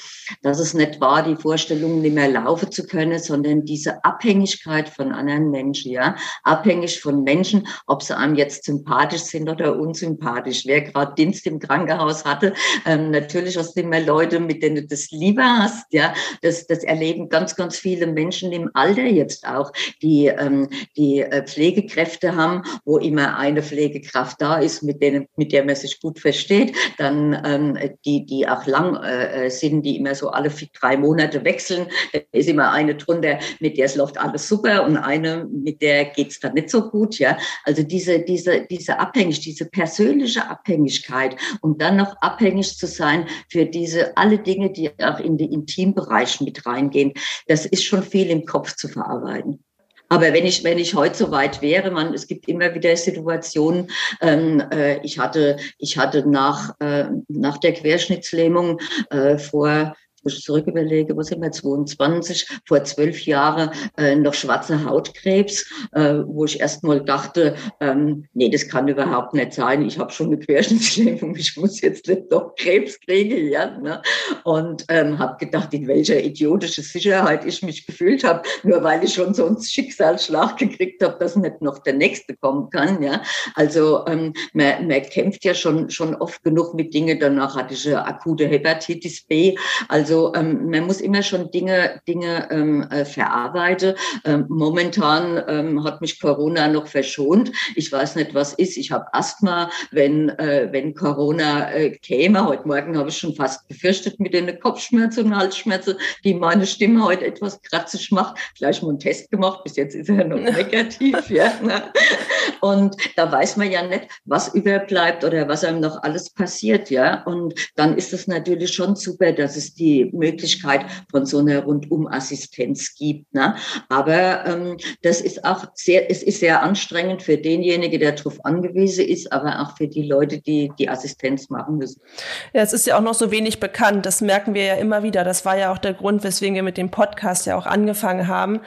dass es nicht war, die Vorstellung nicht mehr laufen zu können, sondern diese Abhängigkeit von anderen Menschen, ja, abhängig von Menschen, ob sie einem jetzt sympathisch sind oder unsympathisch. Wer gerade Dienst im Krankenhaus hatte, ähm, natürlich hast du immer Leute, mit denen du das lieber hast, ja, das, das erleben ganz, ganz viele Menschen im Alter jetzt auch, die, ähm, die äh, Pflegekräfte haben, wo immer eine Pflegekraft da ist, mit denen, mit der man sich gut versteht, dann ähm, die, die auch lang äh, äh, sind, die immer so alle drei Monate wechseln. Da ist immer eine drunter, mit der es läuft alles super und eine, mit der geht's dann nicht so gut. Ja, also diese, diese, diese Abhängigkeit, diese persönliche Abhängigkeit und dann noch abhängig zu sein für diese alle Dinge, die auch in den Intimbereich mit reingehen, das ist schon viel im Kopf zu verarbeiten. Aber wenn ich, wenn ich heute so weit wäre, man, es gibt immer wieder Situationen, ähm, äh, ich hatte, ich hatte nach, äh, nach der Querschnittslähmung äh, vor wo ich zurück überlege, wo sind wir, 22, vor zwölf Jahren äh, noch schwarze Hautkrebs, äh, wo ich erst mal dachte, ähm, nee, das kann überhaupt nicht sein. Ich habe schon eine Querschnittslähmung, ich muss jetzt nicht doch Krebs kriegen. Ja, ne? Und ähm, habe gedacht, in welcher idiotischen Sicherheit ich mich gefühlt habe, nur weil ich schon so einen Schicksalsschlag gekriegt habe, dass nicht noch der nächste kommen kann. Ja? Also ähm, man, man kämpft ja schon, schon oft genug mit Dingen. Danach hatte ich eine akute Hepatitis B. Also Also ähm, man muss immer schon Dinge, Dinge ähm, äh, verarbeiten. Ähm, momentan ähm, hat mich Corona noch verschont. Ich weiß nicht, was ist. Ich habe Asthma. Wenn, äh, wenn Corona äh, käme, heute Morgen habe ich schon fast befürchtet mit den Kopfschmerzen und Halsschmerzen, die meine Stimme heute etwas kratzig macht. Gleich mal einen Test gemacht. Bis jetzt ist er noch negativ. ja, ne? Und da weiß man ja nicht, was überbleibt oder was einem noch alles passiert. Ja, und dann ist es natürlich schon super, dass es die Möglichkeit von so einer Rundumassistenz gibt. Ne? Aber ähm, das ist auch sehr, es ist sehr anstrengend für denjenigen, der darauf angewiesen ist, aber auch für die Leute, die die Assistenz machen müssen. Ja, es ist ja auch noch so wenig bekannt. Das merken wir ja immer wieder. Das war ja auch der Grund, weswegen wir mit dem Podcast ja auch angefangen haben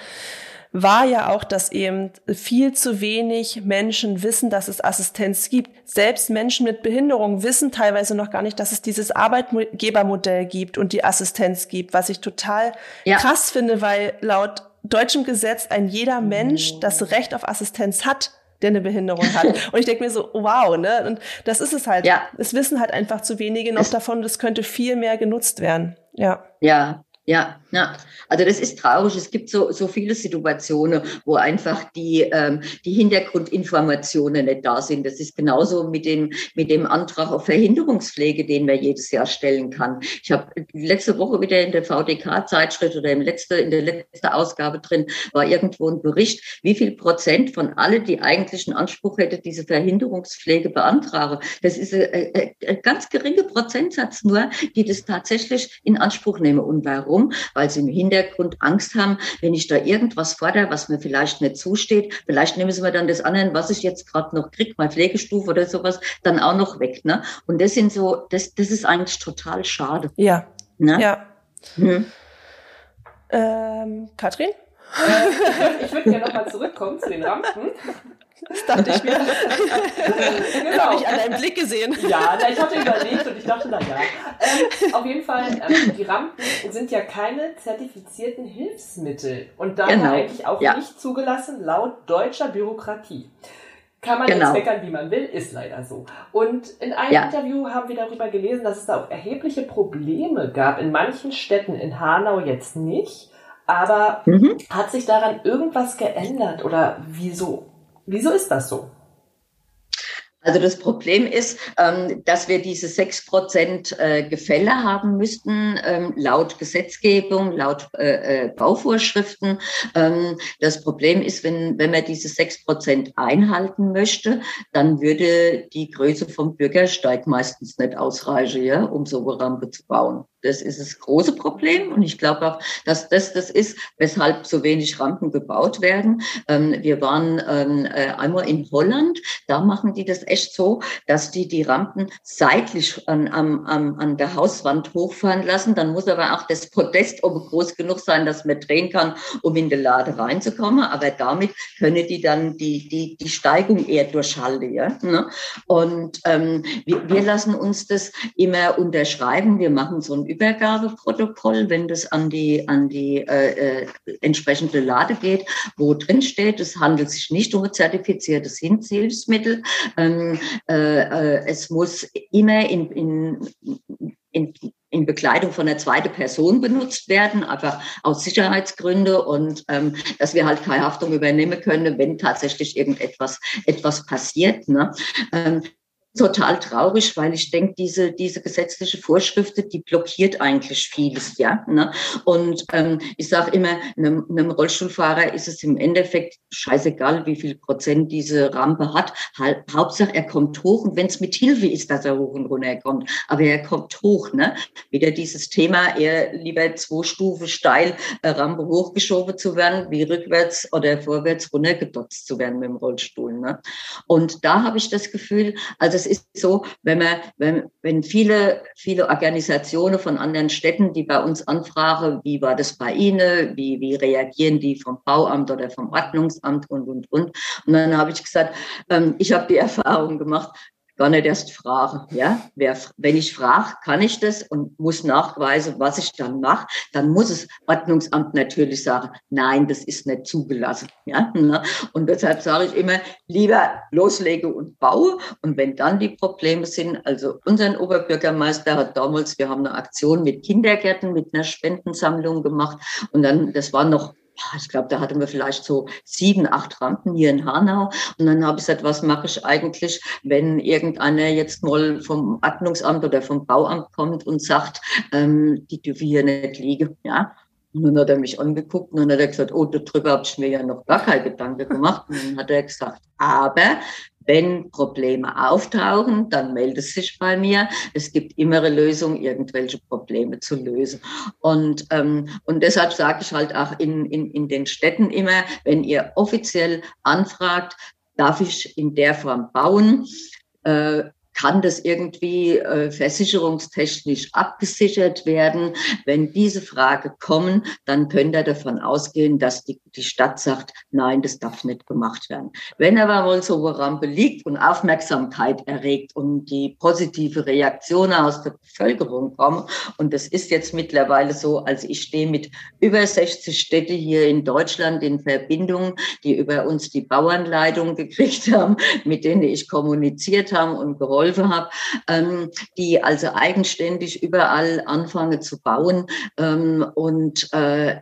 war ja auch, dass eben viel zu wenig Menschen wissen, dass es Assistenz gibt. Selbst Menschen mit Behinderung wissen teilweise noch gar nicht, dass es dieses Arbeitgebermodell gibt und die Assistenz gibt, was ich total ja. krass finde, weil laut deutschem Gesetz ein jeder Mensch das Recht auf Assistenz hat der eine Behinderung hat. Und ich denke mir so, wow, ne? Und das ist es halt. Ja. Es wissen halt einfach zu wenige noch davon, das könnte viel mehr genutzt werden. Ja. Ja, ja, ja, also das ist traurig. Es gibt so, so viele Situationen, wo einfach die, ähm, die Hintergrundinformationen nicht da sind. Das ist genauso mit dem, mit dem Antrag auf Verhinderungspflege, den man jedes Jahr stellen kann. Ich habe letzte Woche wieder in der VDK-Zeitschrift oder im letzte, in der letzten Ausgabe drin, war irgendwo ein Bericht, wie viel Prozent von alle, die eigentlich einen Anspruch hätte, diese Verhinderungspflege beantragen. Das ist ein, ein ganz geringer Prozentsatz nur, die das tatsächlich in Anspruch nehmen. Und warum? Weil sie im Hintergrund Angst haben, wenn ich da irgendwas fordere, was mir vielleicht nicht zusteht, vielleicht nehmen sie mir dann das an, was ich jetzt gerade noch kriege, meine Pflegestufe oder sowas, dann auch noch weg. Ne? Und das sind so, das, das ist eigentlich total schade. Ja. Ne? Ja. Hm. Ähm, Katrin? Äh, ich würde gerne nochmal zurückkommen zu den Rampen. Das dachte ich mir. genau. Habe ich an deinem Blick gesehen. Ja, ich hatte überlegt und ich dachte, na ja. Ähm, auf jeden Fall, ähm, die Rampen sind ja keine zertifizierten Hilfsmittel und daher genau. eigentlich auch ja. nicht zugelassen laut deutscher Bürokratie. Kann man genau. jetzt meckern, wie man will, ist leider so. Und in einem ja. Interview haben wir darüber gelesen, dass es da auch erhebliche Probleme gab. In manchen Städten, in Hanau jetzt nicht. Aber mhm. hat sich daran irgendwas geändert oder wieso? Wieso ist das so? Also das Problem ist, ähm, dass wir diese sechs Prozent äh, Gefälle haben müssten, ähm, laut Gesetzgebung, laut äh, äh, Bauvorschriften. Ähm, das Problem ist, wenn, wenn man diese sechs Prozent einhalten möchte, dann würde die Größe vom Bürgersteig meistens nicht ausreichen, ja, um so eine Rampe zu bauen. Das ist das große Problem. Und ich glaube auch, dass das das ist, weshalb so wenig Rampen gebaut werden. wir waren einmal in Holland. Da machen die das echt so, dass die die Rampen seitlich an, an, an der Hauswand hochfahren lassen. Dann muss aber auch das Podest oben groß genug sein, dass man drehen kann, um in die Lade reinzukommen. Aber damit können die dann die, die, die Steigung eher durchhalten. Ja? Ne? Und ähm, wir, wir lassen uns das immer unterschreiben. Wir machen so ein Übergabeprotokoll, wenn das an die, an die äh, äh, entsprechende Lade geht, wo drin steht, es handelt sich nicht um ein zertifiziertes Hilfsmittel. Ähm, äh, äh, es muss immer in, in, in, in Bekleidung von einer zweiten Person benutzt werden, aber aus Sicherheitsgründen und ähm, dass wir halt keine Haftung übernehmen können, wenn tatsächlich irgendetwas etwas passiert. Ne? Ähm, total traurig, weil ich denke, diese, diese gesetzliche Vorschriften, die blockiert eigentlich vieles, ja. Ne? Und ähm, ich sage immer, einem, einem Rollstuhlfahrer ist es im Endeffekt scheißegal, wie viel Prozent diese Rampe hat. Hauptsache, er kommt hoch und wenn es mit Hilfe ist, dass er hoch und runter kommt. Aber er kommt hoch, ne? Wieder dieses Thema, eher lieber zwei Stufen steil äh, Rampe hochgeschoben zu werden, wie rückwärts oder vorwärts runtergedotzt zu werden mit dem Rollstuhl. Ne? Und da habe ich das Gefühl, also es ist so, wenn man, wenn, wenn viele, viele Organisationen von anderen Städten, die bei uns anfragen, wie war das bei Ihnen, wie, wie reagieren die vom Bauamt oder vom Ordnungsamt und, und, und. Und dann habe ich gesagt, ähm, ich habe die Erfahrung gemacht, gar nicht erst fragen. Ja? Wer, wenn ich frage, kann ich das und muss nachweisen, was ich dann mache, dann muss das Ordnungsamt natürlich sagen, nein, das ist nicht zugelassen. Ja? Und deshalb sage ich immer, lieber loslege und baue. Und wenn dann die Probleme sind, also unser Oberbürgermeister hat damals, wir haben eine Aktion mit Kindergärten, mit einer Spendensammlung gemacht. Und dann, das war noch ich glaube, da hatten wir vielleicht so sieben, acht Rampen hier in Hanau. Und dann habe ich gesagt, was mache ich eigentlich, wenn irgendeiner jetzt mal vom Ordnungsamt oder vom Bauamt kommt und sagt, ähm, die dürfen hier nicht liegen. Ja, und dann hat er mich angeguckt und dann hat er gesagt, oh, darüber habe ich mir ja noch gar keine Gedanken gemacht. Und dann hat er gesagt, aber wenn Probleme auftauchen, dann melde sich bei mir. Es gibt immer eine Lösung, irgendwelche Probleme zu lösen. Und, ähm, und deshalb sage ich halt auch in, in, in den Städten immer, wenn ihr offiziell anfragt, darf ich in der Form bauen, äh, kann das irgendwie äh, versicherungstechnisch abgesichert werden? Wenn diese Frage kommen, dann könnt ihr davon ausgehen, dass die, die Stadt sagt, nein, das darf nicht gemacht werden. Wenn aber wohl so eine Rampe liegt und Aufmerksamkeit erregt und die positive Reaktionen aus der Bevölkerung kommen, und das ist jetzt mittlerweile so, also ich stehe mit über 60 Städte hier in Deutschland in Verbindung, die über uns die Bauernleitung gekriegt haben, mit denen ich kommuniziert habe und geholfen geholfen habe, ähm, die also eigenständig überall anfangen zu bauen ähm, und äh,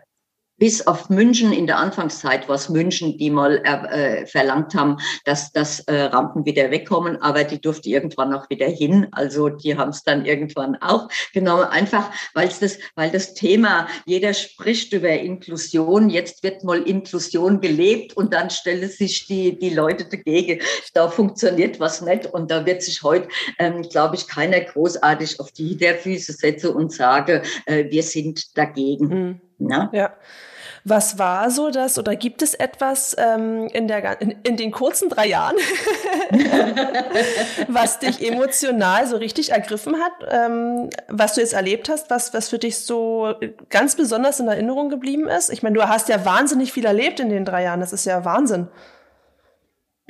bis auf München in der Anfangszeit war es München, die mal äh, verlangt haben, dass, dass äh, Rampen wieder wegkommen, aber die durfte irgendwann auch wieder hin. Also die haben es dann irgendwann auch genommen, einfach weil das, weil das Thema, jeder spricht über Inklusion, jetzt wird mal Inklusion gelebt und dann stellen sich die, die Leute dagegen. Da funktioniert was nicht und da wird sich heute, ähm, glaube ich, keiner großartig auf die Hinterfüße setzen und sagen, äh, wir sind dagegen. Mhm. Ja. ja. Was war so das oder gibt es etwas ähm, in, der, in, in den kurzen drei Jahren, was dich emotional so richtig ergriffen hat, ähm, was du jetzt erlebt hast, was, was für dich so ganz besonders in Erinnerung geblieben ist? Ich meine, du hast ja wahnsinnig viel erlebt in den drei Jahren, das ist ja Wahnsinn.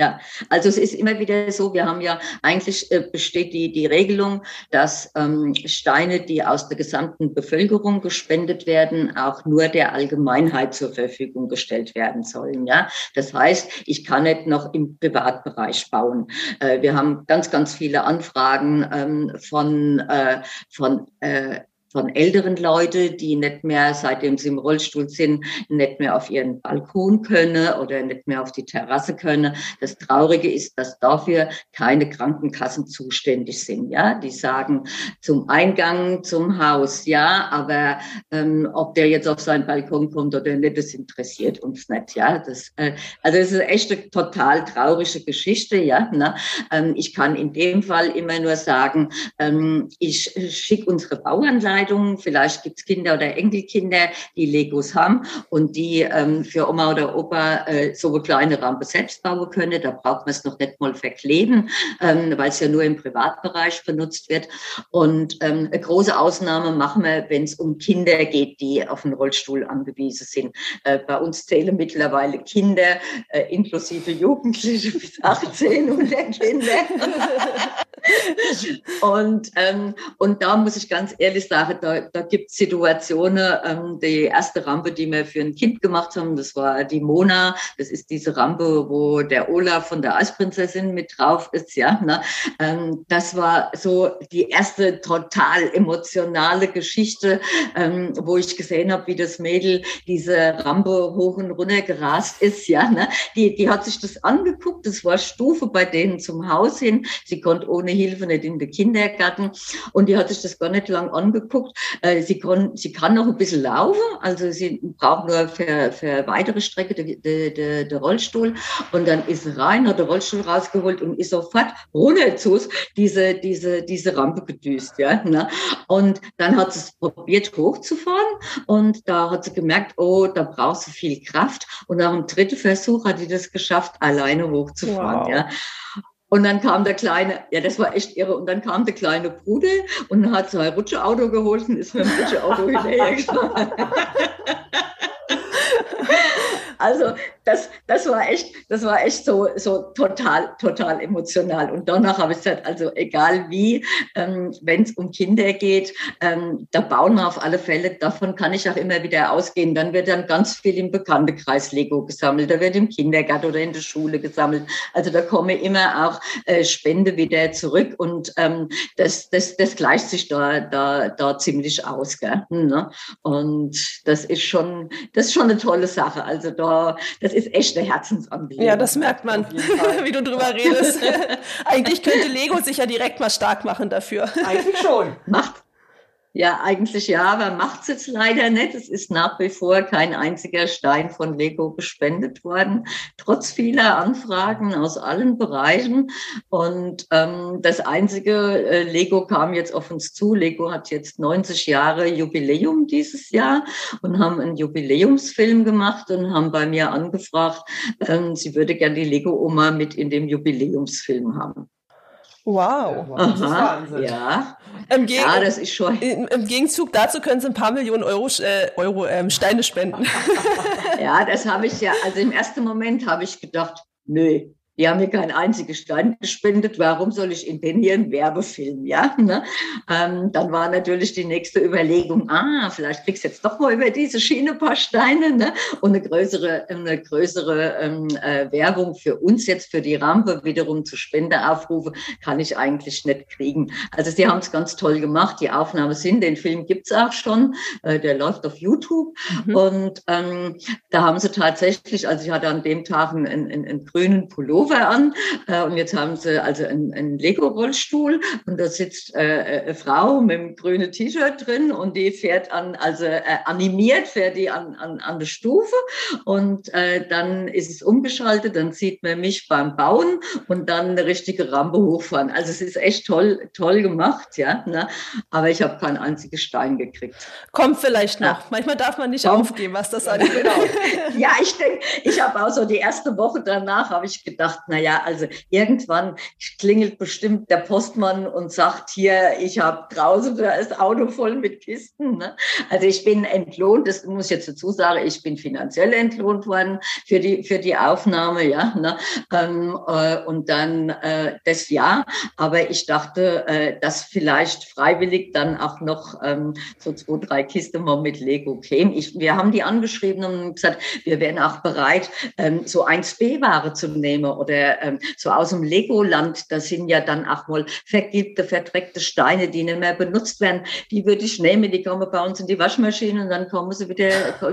Ja, also es ist immer wieder so, wir haben ja eigentlich äh, besteht die, die Regelung, dass ähm, Steine, die aus der gesamten Bevölkerung gespendet werden, auch nur der Allgemeinheit zur Verfügung gestellt werden sollen. Ja, das heißt, ich kann nicht noch im Privatbereich bauen. Äh, wir haben ganz, ganz viele Anfragen ähm, von, äh, von äh, von älteren Leuten, die nicht mehr, seitdem sie im Rollstuhl sind, nicht mehr auf ihren Balkon können oder nicht mehr auf die Terrasse können. Das Traurige ist, dass dafür keine Krankenkassen zuständig sind. Ja, die sagen zum Eingang zum Haus, ja, aber ähm, ob der jetzt auf seinen Balkon kommt oder nicht, das interessiert uns nicht. Ja, das, äh, also es ist echt eine total traurige Geschichte. Ja, ne? ähm, ich kann in dem Fall immer nur sagen, ähm, ich schicke unsere Bauernleiter Entscheidungen. Vielleicht gibt es Kinder oder Enkelkinder, die Legos haben und die ähm, für Oma oder Opa äh, so eine kleine Rampe selbst bauen können. Da braucht man es noch nicht mal verkleben, ähm, weil es ja nur im Privatbereich benutzt wird. Und ähm, eine große Ausnahme machen wir, wenn es um Kinder geht, die auf den Rollstuhl angewiesen sind. Äh, bei uns zählen mittlerweile Kinder, äh, inklusive Jugendliche bis 18 und der Kinder. und, ähm, und da muss ich ganz ehrlich sagen, da, da gibt es Situationen, ähm, die erste Rampe, die wir für ein Kind gemacht haben, das war die Mona. Das ist diese Rampe, wo der Olaf von der Eisprinzessin mit drauf ist. Ja, ne? ähm, das war so die erste total emotionale Geschichte, ähm, wo ich gesehen habe, wie das Mädel diese Rampe hoch und runter gerast ist. Ja, ne? die, die hat sich das angeguckt. Das war Stufe bei denen zum Haus hin. Sie konnte ohne Hilfe nicht in den Kindergarten und die hat sich das gar nicht lang angeguckt. Äh, sie, kann, sie kann noch ein bisschen laufen, also sie braucht nur für, für weitere Strecke den de, de, de Rollstuhl und dann ist sie rein, hat den Rollstuhl rausgeholt und ist sofort runter zu diese, diese, diese Rampe gedüst. Ja, ne? Und dann hat sie es probiert hochzufahren und da hat sie gemerkt, oh, da braucht sie viel Kraft und nach dem dritten Versuch hat sie das geschafft, alleine hochzufahren. Wow. Ja. Und dann kam der kleine, ja, das war echt irre. Und dann kam der kleine Bruder und hat sein Rutscheauto geholt und ist mit dem Rutscheauto hinterhergefahren. also das, das war echt, das war echt so, so total, total emotional. Und danach habe ich gesagt, also egal wie, ähm, wenn es um Kinder geht, ähm, da bauen wir auf alle Fälle, davon kann ich auch immer wieder ausgehen. Dann wird dann ganz viel im Bekanntenkreis Lego gesammelt, da wird im Kindergarten oder in der Schule gesammelt. Also da komme immer auch äh, Spende wieder zurück und ähm, das, das, das gleicht sich da, da, da ziemlich aus. Gell? Ne? Und das ist schon, das ist schon eine tolle Sache. Also da, das ist echt eine Herzensangelegenheit. Ja, das merkt man, wie du drüber redest. Eigentlich könnte Lego sich ja direkt mal stark machen dafür. Eigentlich schon. Macht, ja, eigentlich ja, aber macht es jetzt leider nicht. Es ist nach wie vor kein einziger Stein von Lego gespendet worden, trotz vieler Anfragen aus allen Bereichen. Und ähm, das einzige, äh, Lego kam jetzt auf uns zu. Lego hat jetzt 90 Jahre Jubiläum dieses Jahr und haben einen Jubiläumsfilm gemacht und haben bei mir angefragt, ähm, sie würde gerne die Lego-Oma mit in dem Jubiläumsfilm haben. Wow. Das ist Wahnsinn. Ja. Im Gegen ja, das ist schon. Im, Im, Gegenzug dazu können Sie ein paar Millionen Euro, äh, Euro ähm, Steine spenden. ja, das habe ich ja. Also im ersten Moment habe ich gedacht, nö, die haben mir keinen einzigen Stein gespendet. Warum soll ich in den hier einen Werbefilm? Ja, ne? ähm, dann war natürlich die nächste Überlegung, ah, vielleicht kriegst du jetzt doch mal über diese Schiene ein paar Steine ne? und eine größere, eine größere ähm, äh, Werbung für uns jetzt, für die Rampe wiederum zu Spendeaufrufe, kann ich eigentlich nicht kriegen. Also sie haben es ganz toll gemacht. Die Aufnahmen sind, den Film gibt's auch schon, äh, der läuft auf YouTube mhm. und ähm, da haben sie tatsächlich, also ich hatte an dem Tag einen, einen, einen grünen Pullover, Pullover an äh, und jetzt haben sie also einen, einen Lego-Rollstuhl und da sitzt äh, eine Frau mit einem grünen T-Shirt drin und die fährt an, also äh, animiert fährt die an, an, an der Stufe und äh, dann ist es umgeschaltet, dann sieht man mich beim Bauen und dann eine richtige Rampe hochfahren. Also es ist echt toll, toll gemacht, ja. Ne? Aber ich habe keinen einzigen Stein gekriegt. Kommt vielleicht noch. Ja. Manchmal darf man nicht Kommt. aufgeben, was das angeht. Genau. ja, ich denke, ich habe auch so die erste Woche danach habe ich gedacht, gedacht, na ja, also irgendwann klingelt bestimmt der Postmann und sagt hier, ich habe draußen das Auto voll mit Kisten. Ne? Also ich bin entlohnt, das muss ich jetzt dazu sagen, ich bin finanziell entlohnt worden für die für die Aufnahme, ja. Ne? Ähm, äh, und dann äh, das Jahr, aber ich dachte, äh, dass vielleicht freiwillig dann auch noch ähm, so zwei, drei Kisten mal mit Lego kämen. Ich, wir haben die angeschrieben und gesagt, wir wären auch bereit, ähm, so 1B-Ware zu nehmen oder ähm, so aus dem Legoland, das sind ja dann auch mal vergilbte, verdreckte Steine, die nicht mehr benutzt werden. Die würde ich nehmen, die kommen bei uns in die Waschmaschine und dann kommen sie wieder,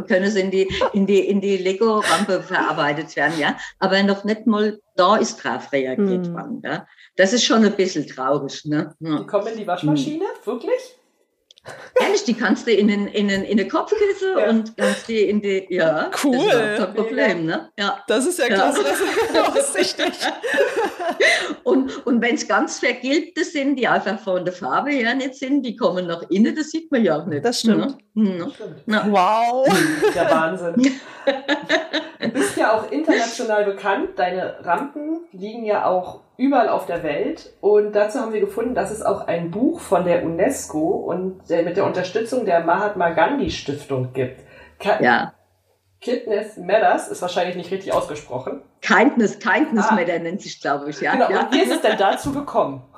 können sie in die, in die, in die Lego-Rampe verarbeitet werden, ja. Aber noch nicht mal da ist drauf reagiert hm. worden, ja. Das ist schon ein bisschen traurig, ne. Ja. Die kommen in die Waschmaschine? Hm. Wirklich? Ehrlich, die kannst du in, in, in, in eine Kopfkisse ja. und kannst die in die, ja. Cool. Das ist kein Problem, ne? Ja. Das ist ja klasse, ja. das ist und und wenn es ganz vergilbte sind, die einfach von der Farbe her nicht sind, die kommen nach innen, das sieht man ja auch nicht. Das stimmt. Ne? Das stimmt. Wow. Der Wahnsinn. Du bist ja auch international bekannt. Deine Rampen liegen ja auch überall auf der Welt. Und dazu haben wir gefunden, dass es auch ein Buch von der UNESCO und mit der Unterstützung der Mahatma Gandhi Stiftung gibt. Ka ja. Kindness Matters ist wahrscheinlich nicht richtig ausgesprochen. Kindness, Kindness ah. Matter nennt sich, glaube ich, ja. Genau. Ja. Und wie ist es denn dazu gekommen?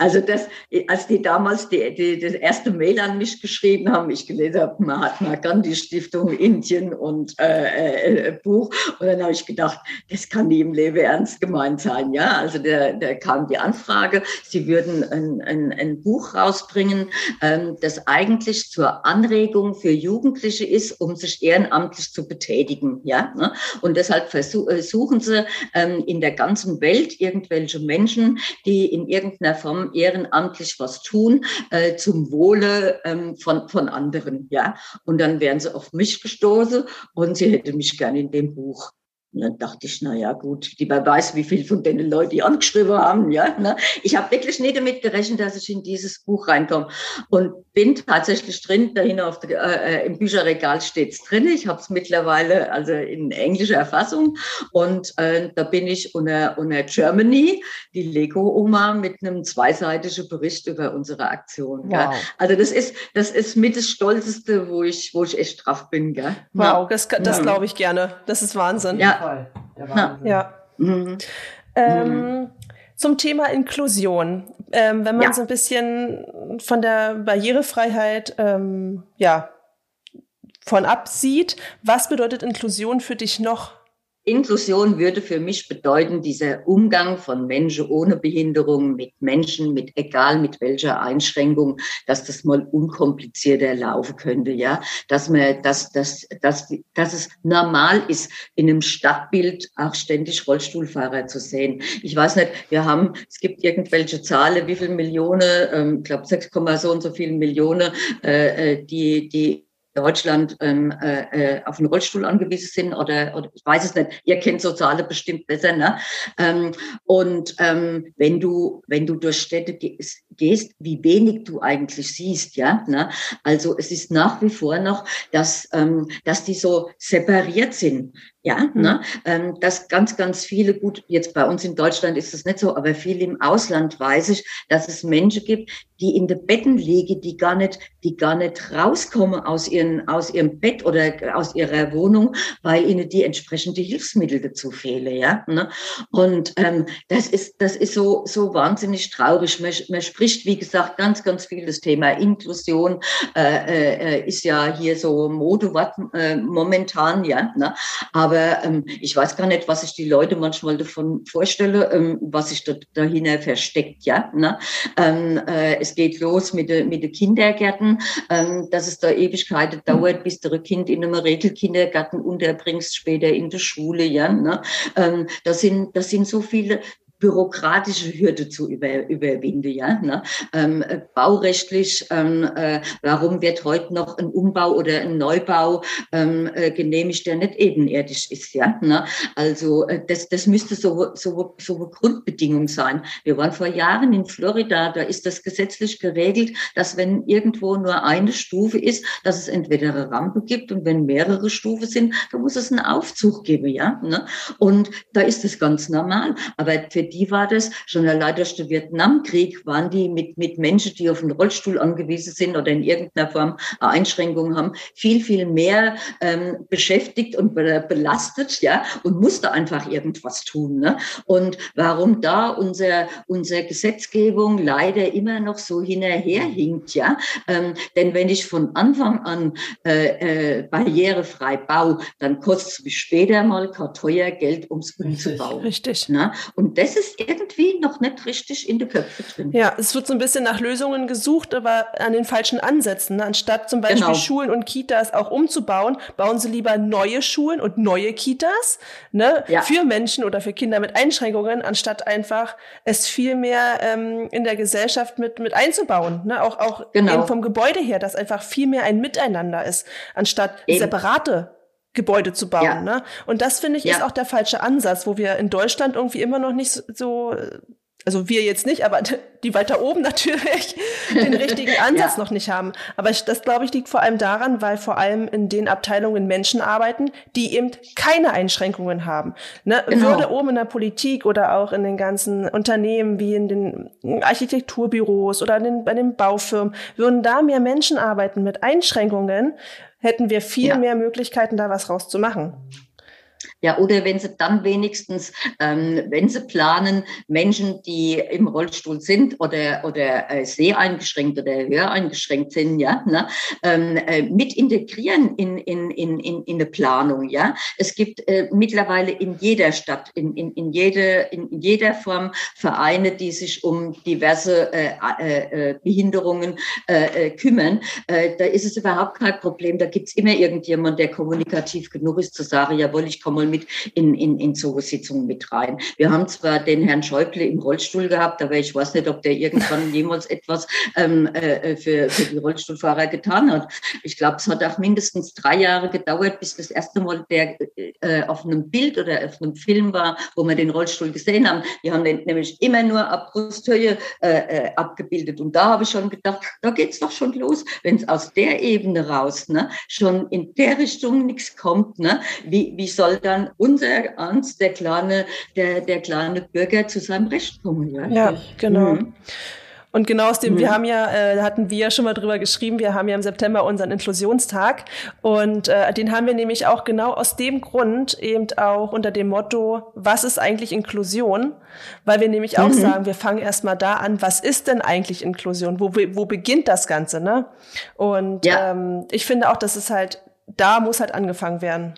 Also das, als die damals die, die, das erste Mail an mich geschrieben haben, ich gelesen habe, Mahatma Gandhi Stiftung Indien und äh, äh, Buch, und dann habe ich gedacht, das kann nie im Leben ernst gemeint sein. Ja, also der, der kam die Anfrage, sie würden ein, ein, ein Buch rausbringen, ähm, das eigentlich zur Anregung für Jugendliche ist, um sich ehrenamtlich zu betätigen. Ja, ne? und deshalb versuchen äh, sie ähm, in der ganzen Welt irgendwelche Menschen, die in irgendeiner Form Ehrenamtlich was tun äh, zum Wohle ähm, von, von anderen. Ja? Und dann wären sie auf mich gestoßen und sie hätte mich gerne in dem Buch Und dann dachte ich, na ja, gut, die wer weiß, wie viel von den Leuten die angeschrieben haben, ja. Ne? Ich habe wirklich nicht damit gerechnet, dass ich in dieses Buch reinkomme und bin tatsächlich drin. Dahinter auf der, äh, im Bücherregal steht's drin. Ich habe es mittlerweile also in englischer Erfassung und äh, da bin ich unter, unter Germany, die Lego-Oma mit einem zweiseitigen Bericht über unsere Aktion. Wow. Ja. Also das ist das ist mit das Stolzeste, wo ich wo ich echt drauf bin. Gell? Wow, das, das ja. glaube ich gerne. Das ist Wahnsinn. Ja, Fall. Ja. Mhm. Ähm, zum Thema Inklusion. Ähm, wenn man ja. so ein bisschen von der Barrierefreiheit ähm, ja, von absieht, was bedeutet Inklusion für dich noch? Inklusion würde für mich bedeuten, dieser Umgang von Menschen ohne Behinderung mit Menschen, mit egal mit welcher Einschränkung, dass das mal unkomplizierter laufen könnte, ja, dass man, dass, dass, dass, dass es normal ist, in einem Stadtbild auch ständig Rollstuhlfahrer zu sehen. Ich weiß nicht, wir haben, es gibt irgendwelche Zahlen, wie viele Millionen, ähm, ich glaube 6, so und so viele Millionen, äh, äh die, die Deutschland ähm, äh, äh, auf einen Rollstuhl angewiesen sind oder, oder ich weiß es nicht, ihr kennt Soziale bestimmt besser, ne? Ähm, und ähm, wenn du, wenn du durch Städte gehst, gehst, wie wenig du eigentlich siehst, ja, ne? Also es ist nach wie vor noch, dass, ähm, dass die so separiert sind. Ja, mhm. ne, ähm, dass ganz, ganz viele, gut, jetzt bei uns in Deutschland ist das nicht so, aber viel im Ausland weiß ich, dass es Menschen gibt, die in den Betten liegen, die gar nicht, die gar nicht rauskommen aus ihren, aus ihrem Bett oder aus ihrer Wohnung, weil ihnen die entsprechende Hilfsmittel dazu fehlen, ja. Ne? Und ähm, das ist, das ist so, so wahnsinnig traurig. Man, man spricht, wie gesagt, ganz, ganz viel das Thema Inklusion äh, äh, ist ja hier so Modewort äh, momentan, ja. Ne? Aber ähm, ich weiß gar nicht, was sich die Leute manchmal davon vorstellen, ähm, was sich da, dahinter versteckt. Ja, ne? ähm, äh, es geht los mit den mit de Kindergärten, ähm, dass es da Ewigkeiten dauert, bis du ein Kind in einem Regelkindergarten unterbringst, später in der Schule. Ja, ne? ähm, das sind das sind so viele bürokratische Hürde zu über, überwinden. Ja? Ne? Ähm, äh, baurechtlich, ähm, äh, warum wird heute noch ein Umbau oder ein Neubau ähm, äh, genehmigt, der nicht ebenerdig ist? Ja? Ne? Also äh, das, das müsste so, so, so eine Grundbedingung sein. Wir waren vor Jahren in Florida, da ist das gesetzlich geregelt, dass wenn irgendwo nur eine Stufe ist, dass es entweder eine Rampe gibt und wenn mehrere Stufen sind, dann muss es einen Aufzug geben. Ja? Ne? Und da ist das ganz normal. Aber für die war das, schon allein durch den Vietnamkrieg waren die mit, mit Menschen, die auf einen Rollstuhl angewiesen sind oder in irgendeiner Form eine Einschränkung haben, viel, viel mehr ähm, beschäftigt und belastet, ja, und musste einfach irgendwas tun. Ne? Und warum da unser, unsere Gesetzgebung leider immer noch so hinterherhinkt, ja, ähm, denn wenn ich von Anfang an äh, äh, barrierefrei baue, dann kostet es mich später mal kein teuer Geld, ums umzubauen. Richtig. Ne? Und das ist irgendwie noch nicht richtig in die Köpfe drin. Ja, es wird so ein bisschen nach Lösungen gesucht, aber an den falschen Ansätzen. Ne? Anstatt zum Beispiel genau. Schulen und Kitas auch umzubauen, bauen sie lieber neue Schulen und neue Kitas ne? Ja. für Menschen oder für Kinder mit Einschränkungen, anstatt einfach es viel mehr ähm, in der Gesellschaft mit, mit einzubauen. Ne? Auch, auch genau. eben vom Gebäude her, dass einfach viel mehr ein Miteinander ist, anstatt eben. separate Gebäude zu bauen. Ja. Ne? Und das finde ich ja. ist auch der falsche Ansatz, wo wir in Deutschland irgendwie immer noch nicht so, also wir jetzt nicht, aber die weiter oben natürlich den richtigen Ansatz ja. noch nicht haben. Aber ich, das glaube ich liegt vor allem daran, weil vor allem in den Abteilungen Menschen arbeiten, die eben keine Einschränkungen haben. Ne? Genau. Würde oben in der Politik oder auch in den ganzen Unternehmen wie in den Architekturbüros oder den, bei den Baufirmen, würden da mehr Menschen arbeiten mit Einschränkungen, hätten wir viel ja. mehr Möglichkeiten, da was rauszumachen. Ja, oder wenn sie dann wenigstens, ähm, wenn sie planen, Menschen, die im Rollstuhl sind oder, oder äh, sehr eingeschränkt oder höher eingeschränkt sind, ja, ne, ähm, äh, mit integrieren in, in, in, in, in eine Planung, ja. Es gibt äh, mittlerweile in jeder Stadt, in, in, in, jede, in jeder Form Vereine, die sich um diverse äh, äh, äh Behinderungen äh, äh, kümmern. Äh, da ist es überhaupt kein Problem. Da gibt's immer irgendjemand, der kommunikativ genug ist, zu sagen, jawohl, ich komme mal mit in, in, in so Sitzungen mit rein. Wir haben zwar den Herrn Schäuble im Rollstuhl gehabt, aber ich weiß nicht, ob der irgendwann jemals etwas ähm, äh, für, für die Rollstuhlfahrer getan hat. Ich glaube, es hat auch mindestens drei Jahre gedauert, bis das erste Mal der äh, auf einem Bild oder auf einem Film war, wo wir den Rollstuhl gesehen haben. Die haben den nämlich immer nur ab Brusthöhe äh, äh abgebildet. Und da habe ich schon gedacht, da geht's doch schon los, wenn es aus der Ebene raus ne, schon in der Richtung nichts kommt. Ne, wie, wie soll dann unser Ernst, der kleine, der, der kleine Bürger, zu seinem Recht kommen? Ja, ja genau. Mhm. Und genau aus dem, mhm. wir haben ja, äh, hatten wir ja schon mal drüber geschrieben, wir haben ja im September unseren Inklusionstag und äh, den haben wir nämlich auch genau aus dem Grund eben auch unter dem Motto, was ist eigentlich Inklusion? Weil wir nämlich auch mhm. sagen, wir fangen erstmal da an, was ist denn eigentlich Inklusion? Wo, wo beginnt das Ganze, ne? Und ja. ähm, ich finde auch, dass es halt, da muss halt angefangen werden.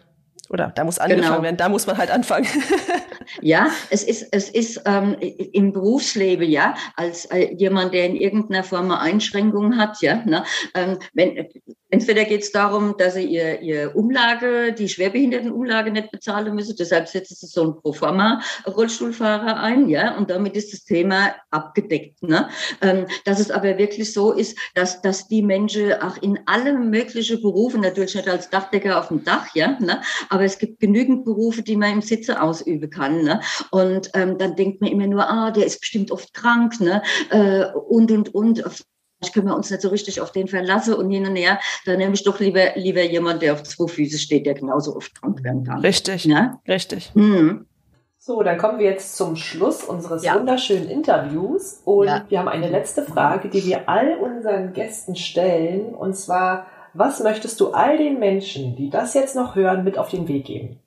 Oder da muss angefangen genau. werden, da muss man halt anfangen. ja, es ist, es ist ähm, im Berufsleben, ja, als äh, jemand, der in irgendeiner Form eine Einschränkung hat, ja, ne, ähm, wenn, Entweder geht es darum, dass sie ihr, ihr Umlage, die Schwerbehindertenumlage nicht bezahlen müssen. Deshalb setzen sie so einen Proforma-Rollstuhlfahrer ein, ja, und damit ist das Thema abgedeckt. Ne? Ähm, dass es aber wirklich so ist, dass, dass die Menschen auch in alle möglichen Berufe, natürlich nicht als Dachdecker auf dem Dach, ja, ne? aber es gibt genügend Berufe, die man im Sitze ausüben kann. Ne? Und ähm, dann denkt man immer nur, ah, der ist bestimmt oft krank, ne? Äh, und, und, und können wir uns nicht so richtig auf den verlassen und hin und her. Dann nehme ich doch lieber, lieber jemand, der auf zwei Füße steht, der genauso oft krank werden kann. Richtig. Ja? Richtig. Mhm. So, dann kommen wir jetzt zum Schluss unseres ja. wunderschönen Interviews. Und ja. wir haben eine letzte Frage, die wir all unseren Gästen stellen. Und zwar, was möchtest du all den Menschen, die das jetzt noch hören, mit auf den Weg geben?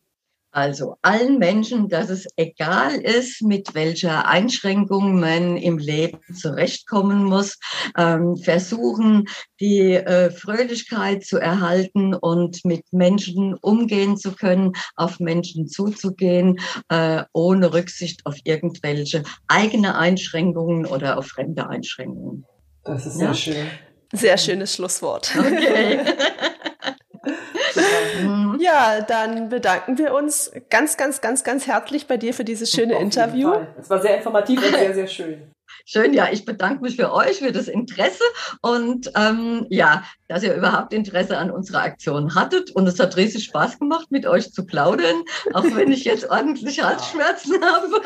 Also allen Menschen, dass es egal ist, mit welcher Einschränkung man im Leben zurechtkommen muss, ähm, versuchen, die äh, Fröhlichkeit zu erhalten und mit Menschen umgehen zu können, auf Menschen zuzugehen, äh, ohne Rücksicht auf irgendwelche eigene Einschränkungen oder auf fremde Einschränkungen. Das ist sehr ja? schön. Sehr schönes Schlusswort. Okay. Mhm. Ja, dann bedanken wir uns ganz, ganz, ganz, ganz herzlich bei dir für dieses schöne Interview. Es war sehr informativ und sehr, sehr schön. Schön, ja, ich bedanke mich für euch, für das Interesse und ähm, ja, dass ihr überhaupt Interesse an unserer Aktion hattet. Und es hat riesig Spaß gemacht, mit euch zu plaudern, auch wenn ich jetzt ordentlich Halsschmerzen habe.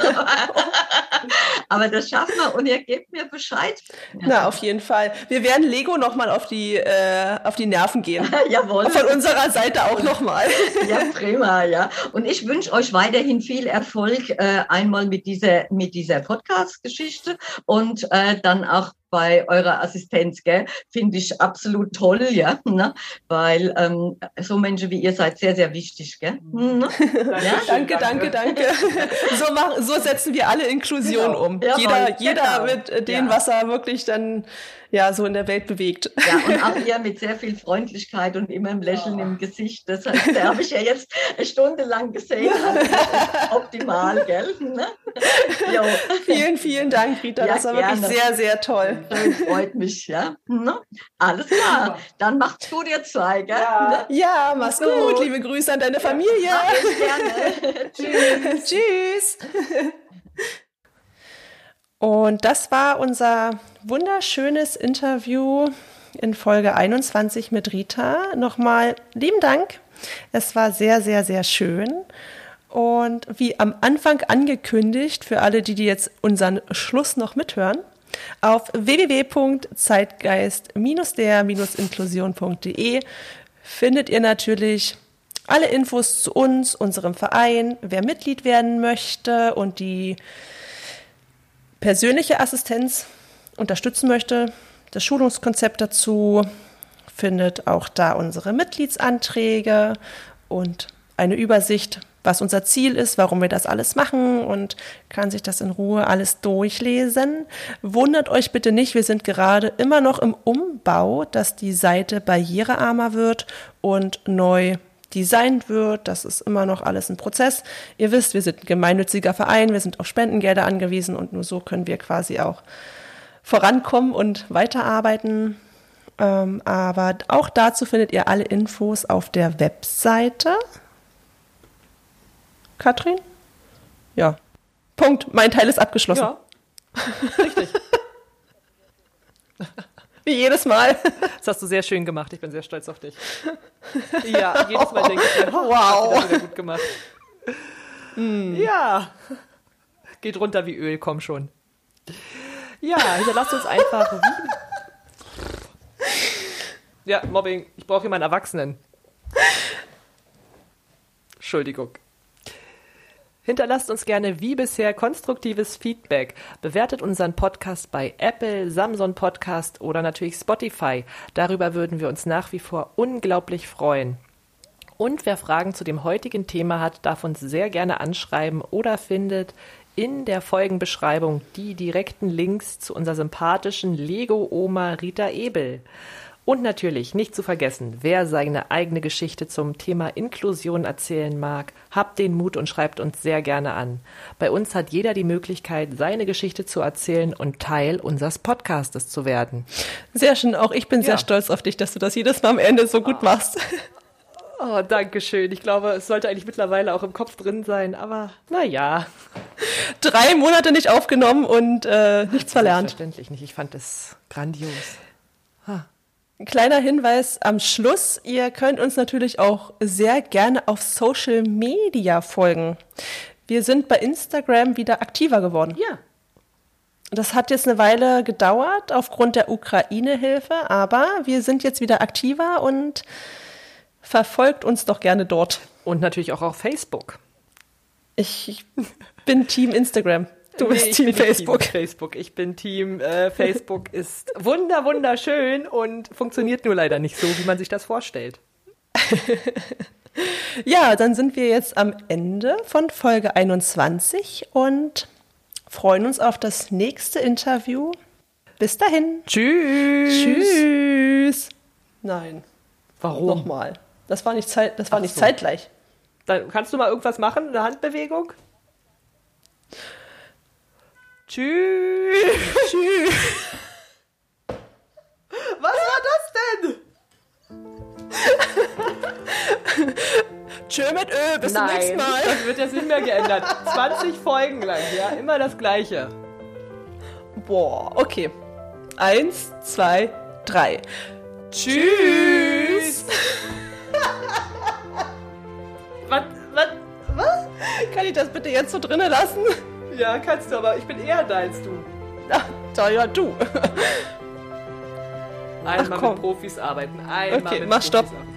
Aber das schaffen wir und ihr gebt mir Bescheid. Na, auf jeden Fall. Wir werden Lego nochmal auf die, äh, auf die Nerven gehen. Jawohl. Von unserer Seite auch nochmal. ja, prima, ja. Und ich wünsche euch weiterhin viel Erfolg, äh, einmal mit dieser, mit dieser Podcast-Geschichte und äh, dann auch bei eurer Assistenz, gell? Finde ich absolut toll, ja, ne? weil ähm, so Menschen wie ihr seid sehr, sehr wichtig, gell? Mhm. ja? Danke, danke, danke. so, machen, so setzen wir alle Inklusion genau. um. Ja, jeder, jeder genau. mit dem, ja. was er wirklich dann ja so in der Welt bewegt. Ja, und auch ihr mit sehr viel Freundlichkeit und immer ein Lächeln oh. im Gesicht. Das heißt, da habe ich ja jetzt eine Stunde lang gesehen. Also optimal, gell? Ne? Vielen, vielen Dank, Rita. Ja, das war gerne. wirklich sehr, sehr toll. Freut mich, ja. Ne? Alles klar. Dann macht's gut, ihr zwei, gell? Ja, ja mach's gut. gut. Liebe Grüße an deine Familie. Ja, gerne. Tschüss. Tschüss. Und das war unser wunderschönes Interview in Folge 21 mit Rita. Nochmal lieben Dank. Es war sehr, sehr, sehr schön. Und wie am Anfang angekündigt, für alle, die, die jetzt unseren Schluss noch mithören, auf www.zeitgeist-der-inklusion.de findet ihr natürlich alle Infos zu uns, unserem Verein, wer Mitglied werden möchte und die persönliche Assistenz unterstützen möchte, das Schulungskonzept dazu, findet auch da unsere Mitgliedsanträge und eine Übersicht, was unser Ziel ist, warum wir das alles machen und kann sich das in Ruhe alles durchlesen. Wundert euch bitte nicht, wir sind gerade immer noch im Umbau, dass die Seite barrierearmer wird und neu designt wird. Das ist immer noch alles ein Prozess. Ihr wisst, wir sind ein gemeinnütziger Verein, wir sind auf Spendengelder angewiesen und nur so können wir quasi auch vorankommen und weiterarbeiten. Ähm, aber auch dazu findet ihr alle Infos auf der Webseite Katrin? Ja. Punkt. Mein Teil ist abgeschlossen. Ja. Richtig. Wie jedes Mal. Das hast du sehr schön gemacht. Ich bin sehr stolz auf dich. Ja, jedes Mal denke ich mir, oh, wow. Hast du das gut gemacht. Mm. Ja. Geht runter wie Öl, komm schon. Ja, hinterlasst uns einfach. Ja, Mobbing. Ich brauche hier meinen Erwachsenen. Entschuldigung. Hinterlasst uns gerne wie bisher konstruktives Feedback. Bewertet unseren Podcast bei Apple, Samsung Podcast oder natürlich Spotify. Darüber würden wir uns nach wie vor unglaublich freuen. Und wer Fragen zu dem heutigen Thema hat, darf uns sehr gerne anschreiben oder findet in der Folgenbeschreibung die direkten Links zu unserer sympathischen Lego-Oma Rita Ebel. Und natürlich nicht zu vergessen, wer seine eigene Geschichte zum Thema Inklusion erzählen mag, habt den Mut und schreibt uns sehr gerne an. Bei uns hat jeder die Möglichkeit, seine Geschichte zu erzählen und Teil unseres Podcastes zu werden. Sehr schön, auch ich bin ja. sehr stolz auf dich, dass du das jedes Mal am Ende so gut oh. machst. Oh, danke schön. Ich glaube, es sollte eigentlich mittlerweile auch im Kopf drin sein, aber naja. Drei Monate nicht aufgenommen und äh, nichts verlernt. Selbstverständlich nicht. Ich fand es grandios. Ha. Ein kleiner Hinweis am Schluss. Ihr könnt uns natürlich auch sehr gerne auf Social Media folgen. Wir sind bei Instagram wieder aktiver geworden. Ja. Das hat jetzt eine Weile gedauert aufgrund der Ukraine-Hilfe, aber wir sind jetzt wieder aktiver und verfolgt uns doch gerne dort. Und natürlich auch auf Facebook. Ich bin Team Instagram. Du nee, bist Team Facebook. Team Facebook. Ich bin Team äh, Facebook ist wunder wunderschön und funktioniert nur leider nicht so, wie man sich das vorstellt. ja, dann sind wir jetzt am Ende von Folge 21 und freuen uns auf das nächste Interview. Bis dahin. Tschüss. Tschüss. Nein. Warum? Nochmal. Das war nicht, Zeit, das war nicht so. zeitgleich. Dann kannst du mal irgendwas machen, eine Handbewegung? Tschüss. Tschüss. Was war das denn? Tschö mit Ö, bis Nein, zum nächsten Mal. Das wird jetzt nicht mehr geändert. 20 Folgen lang, ja, immer das Gleiche. Boah, okay. Eins, zwei, drei. Tschüss. was, was, was? Kann ich das bitte jetzt so drinnen lassen? Ja, kannst du, aber ich bin eher da als du. Ach, da ja du. Einmal Ach, mit Profis arbeiten. Einmal okay, mit mach Profis Stopp. Arbeiten.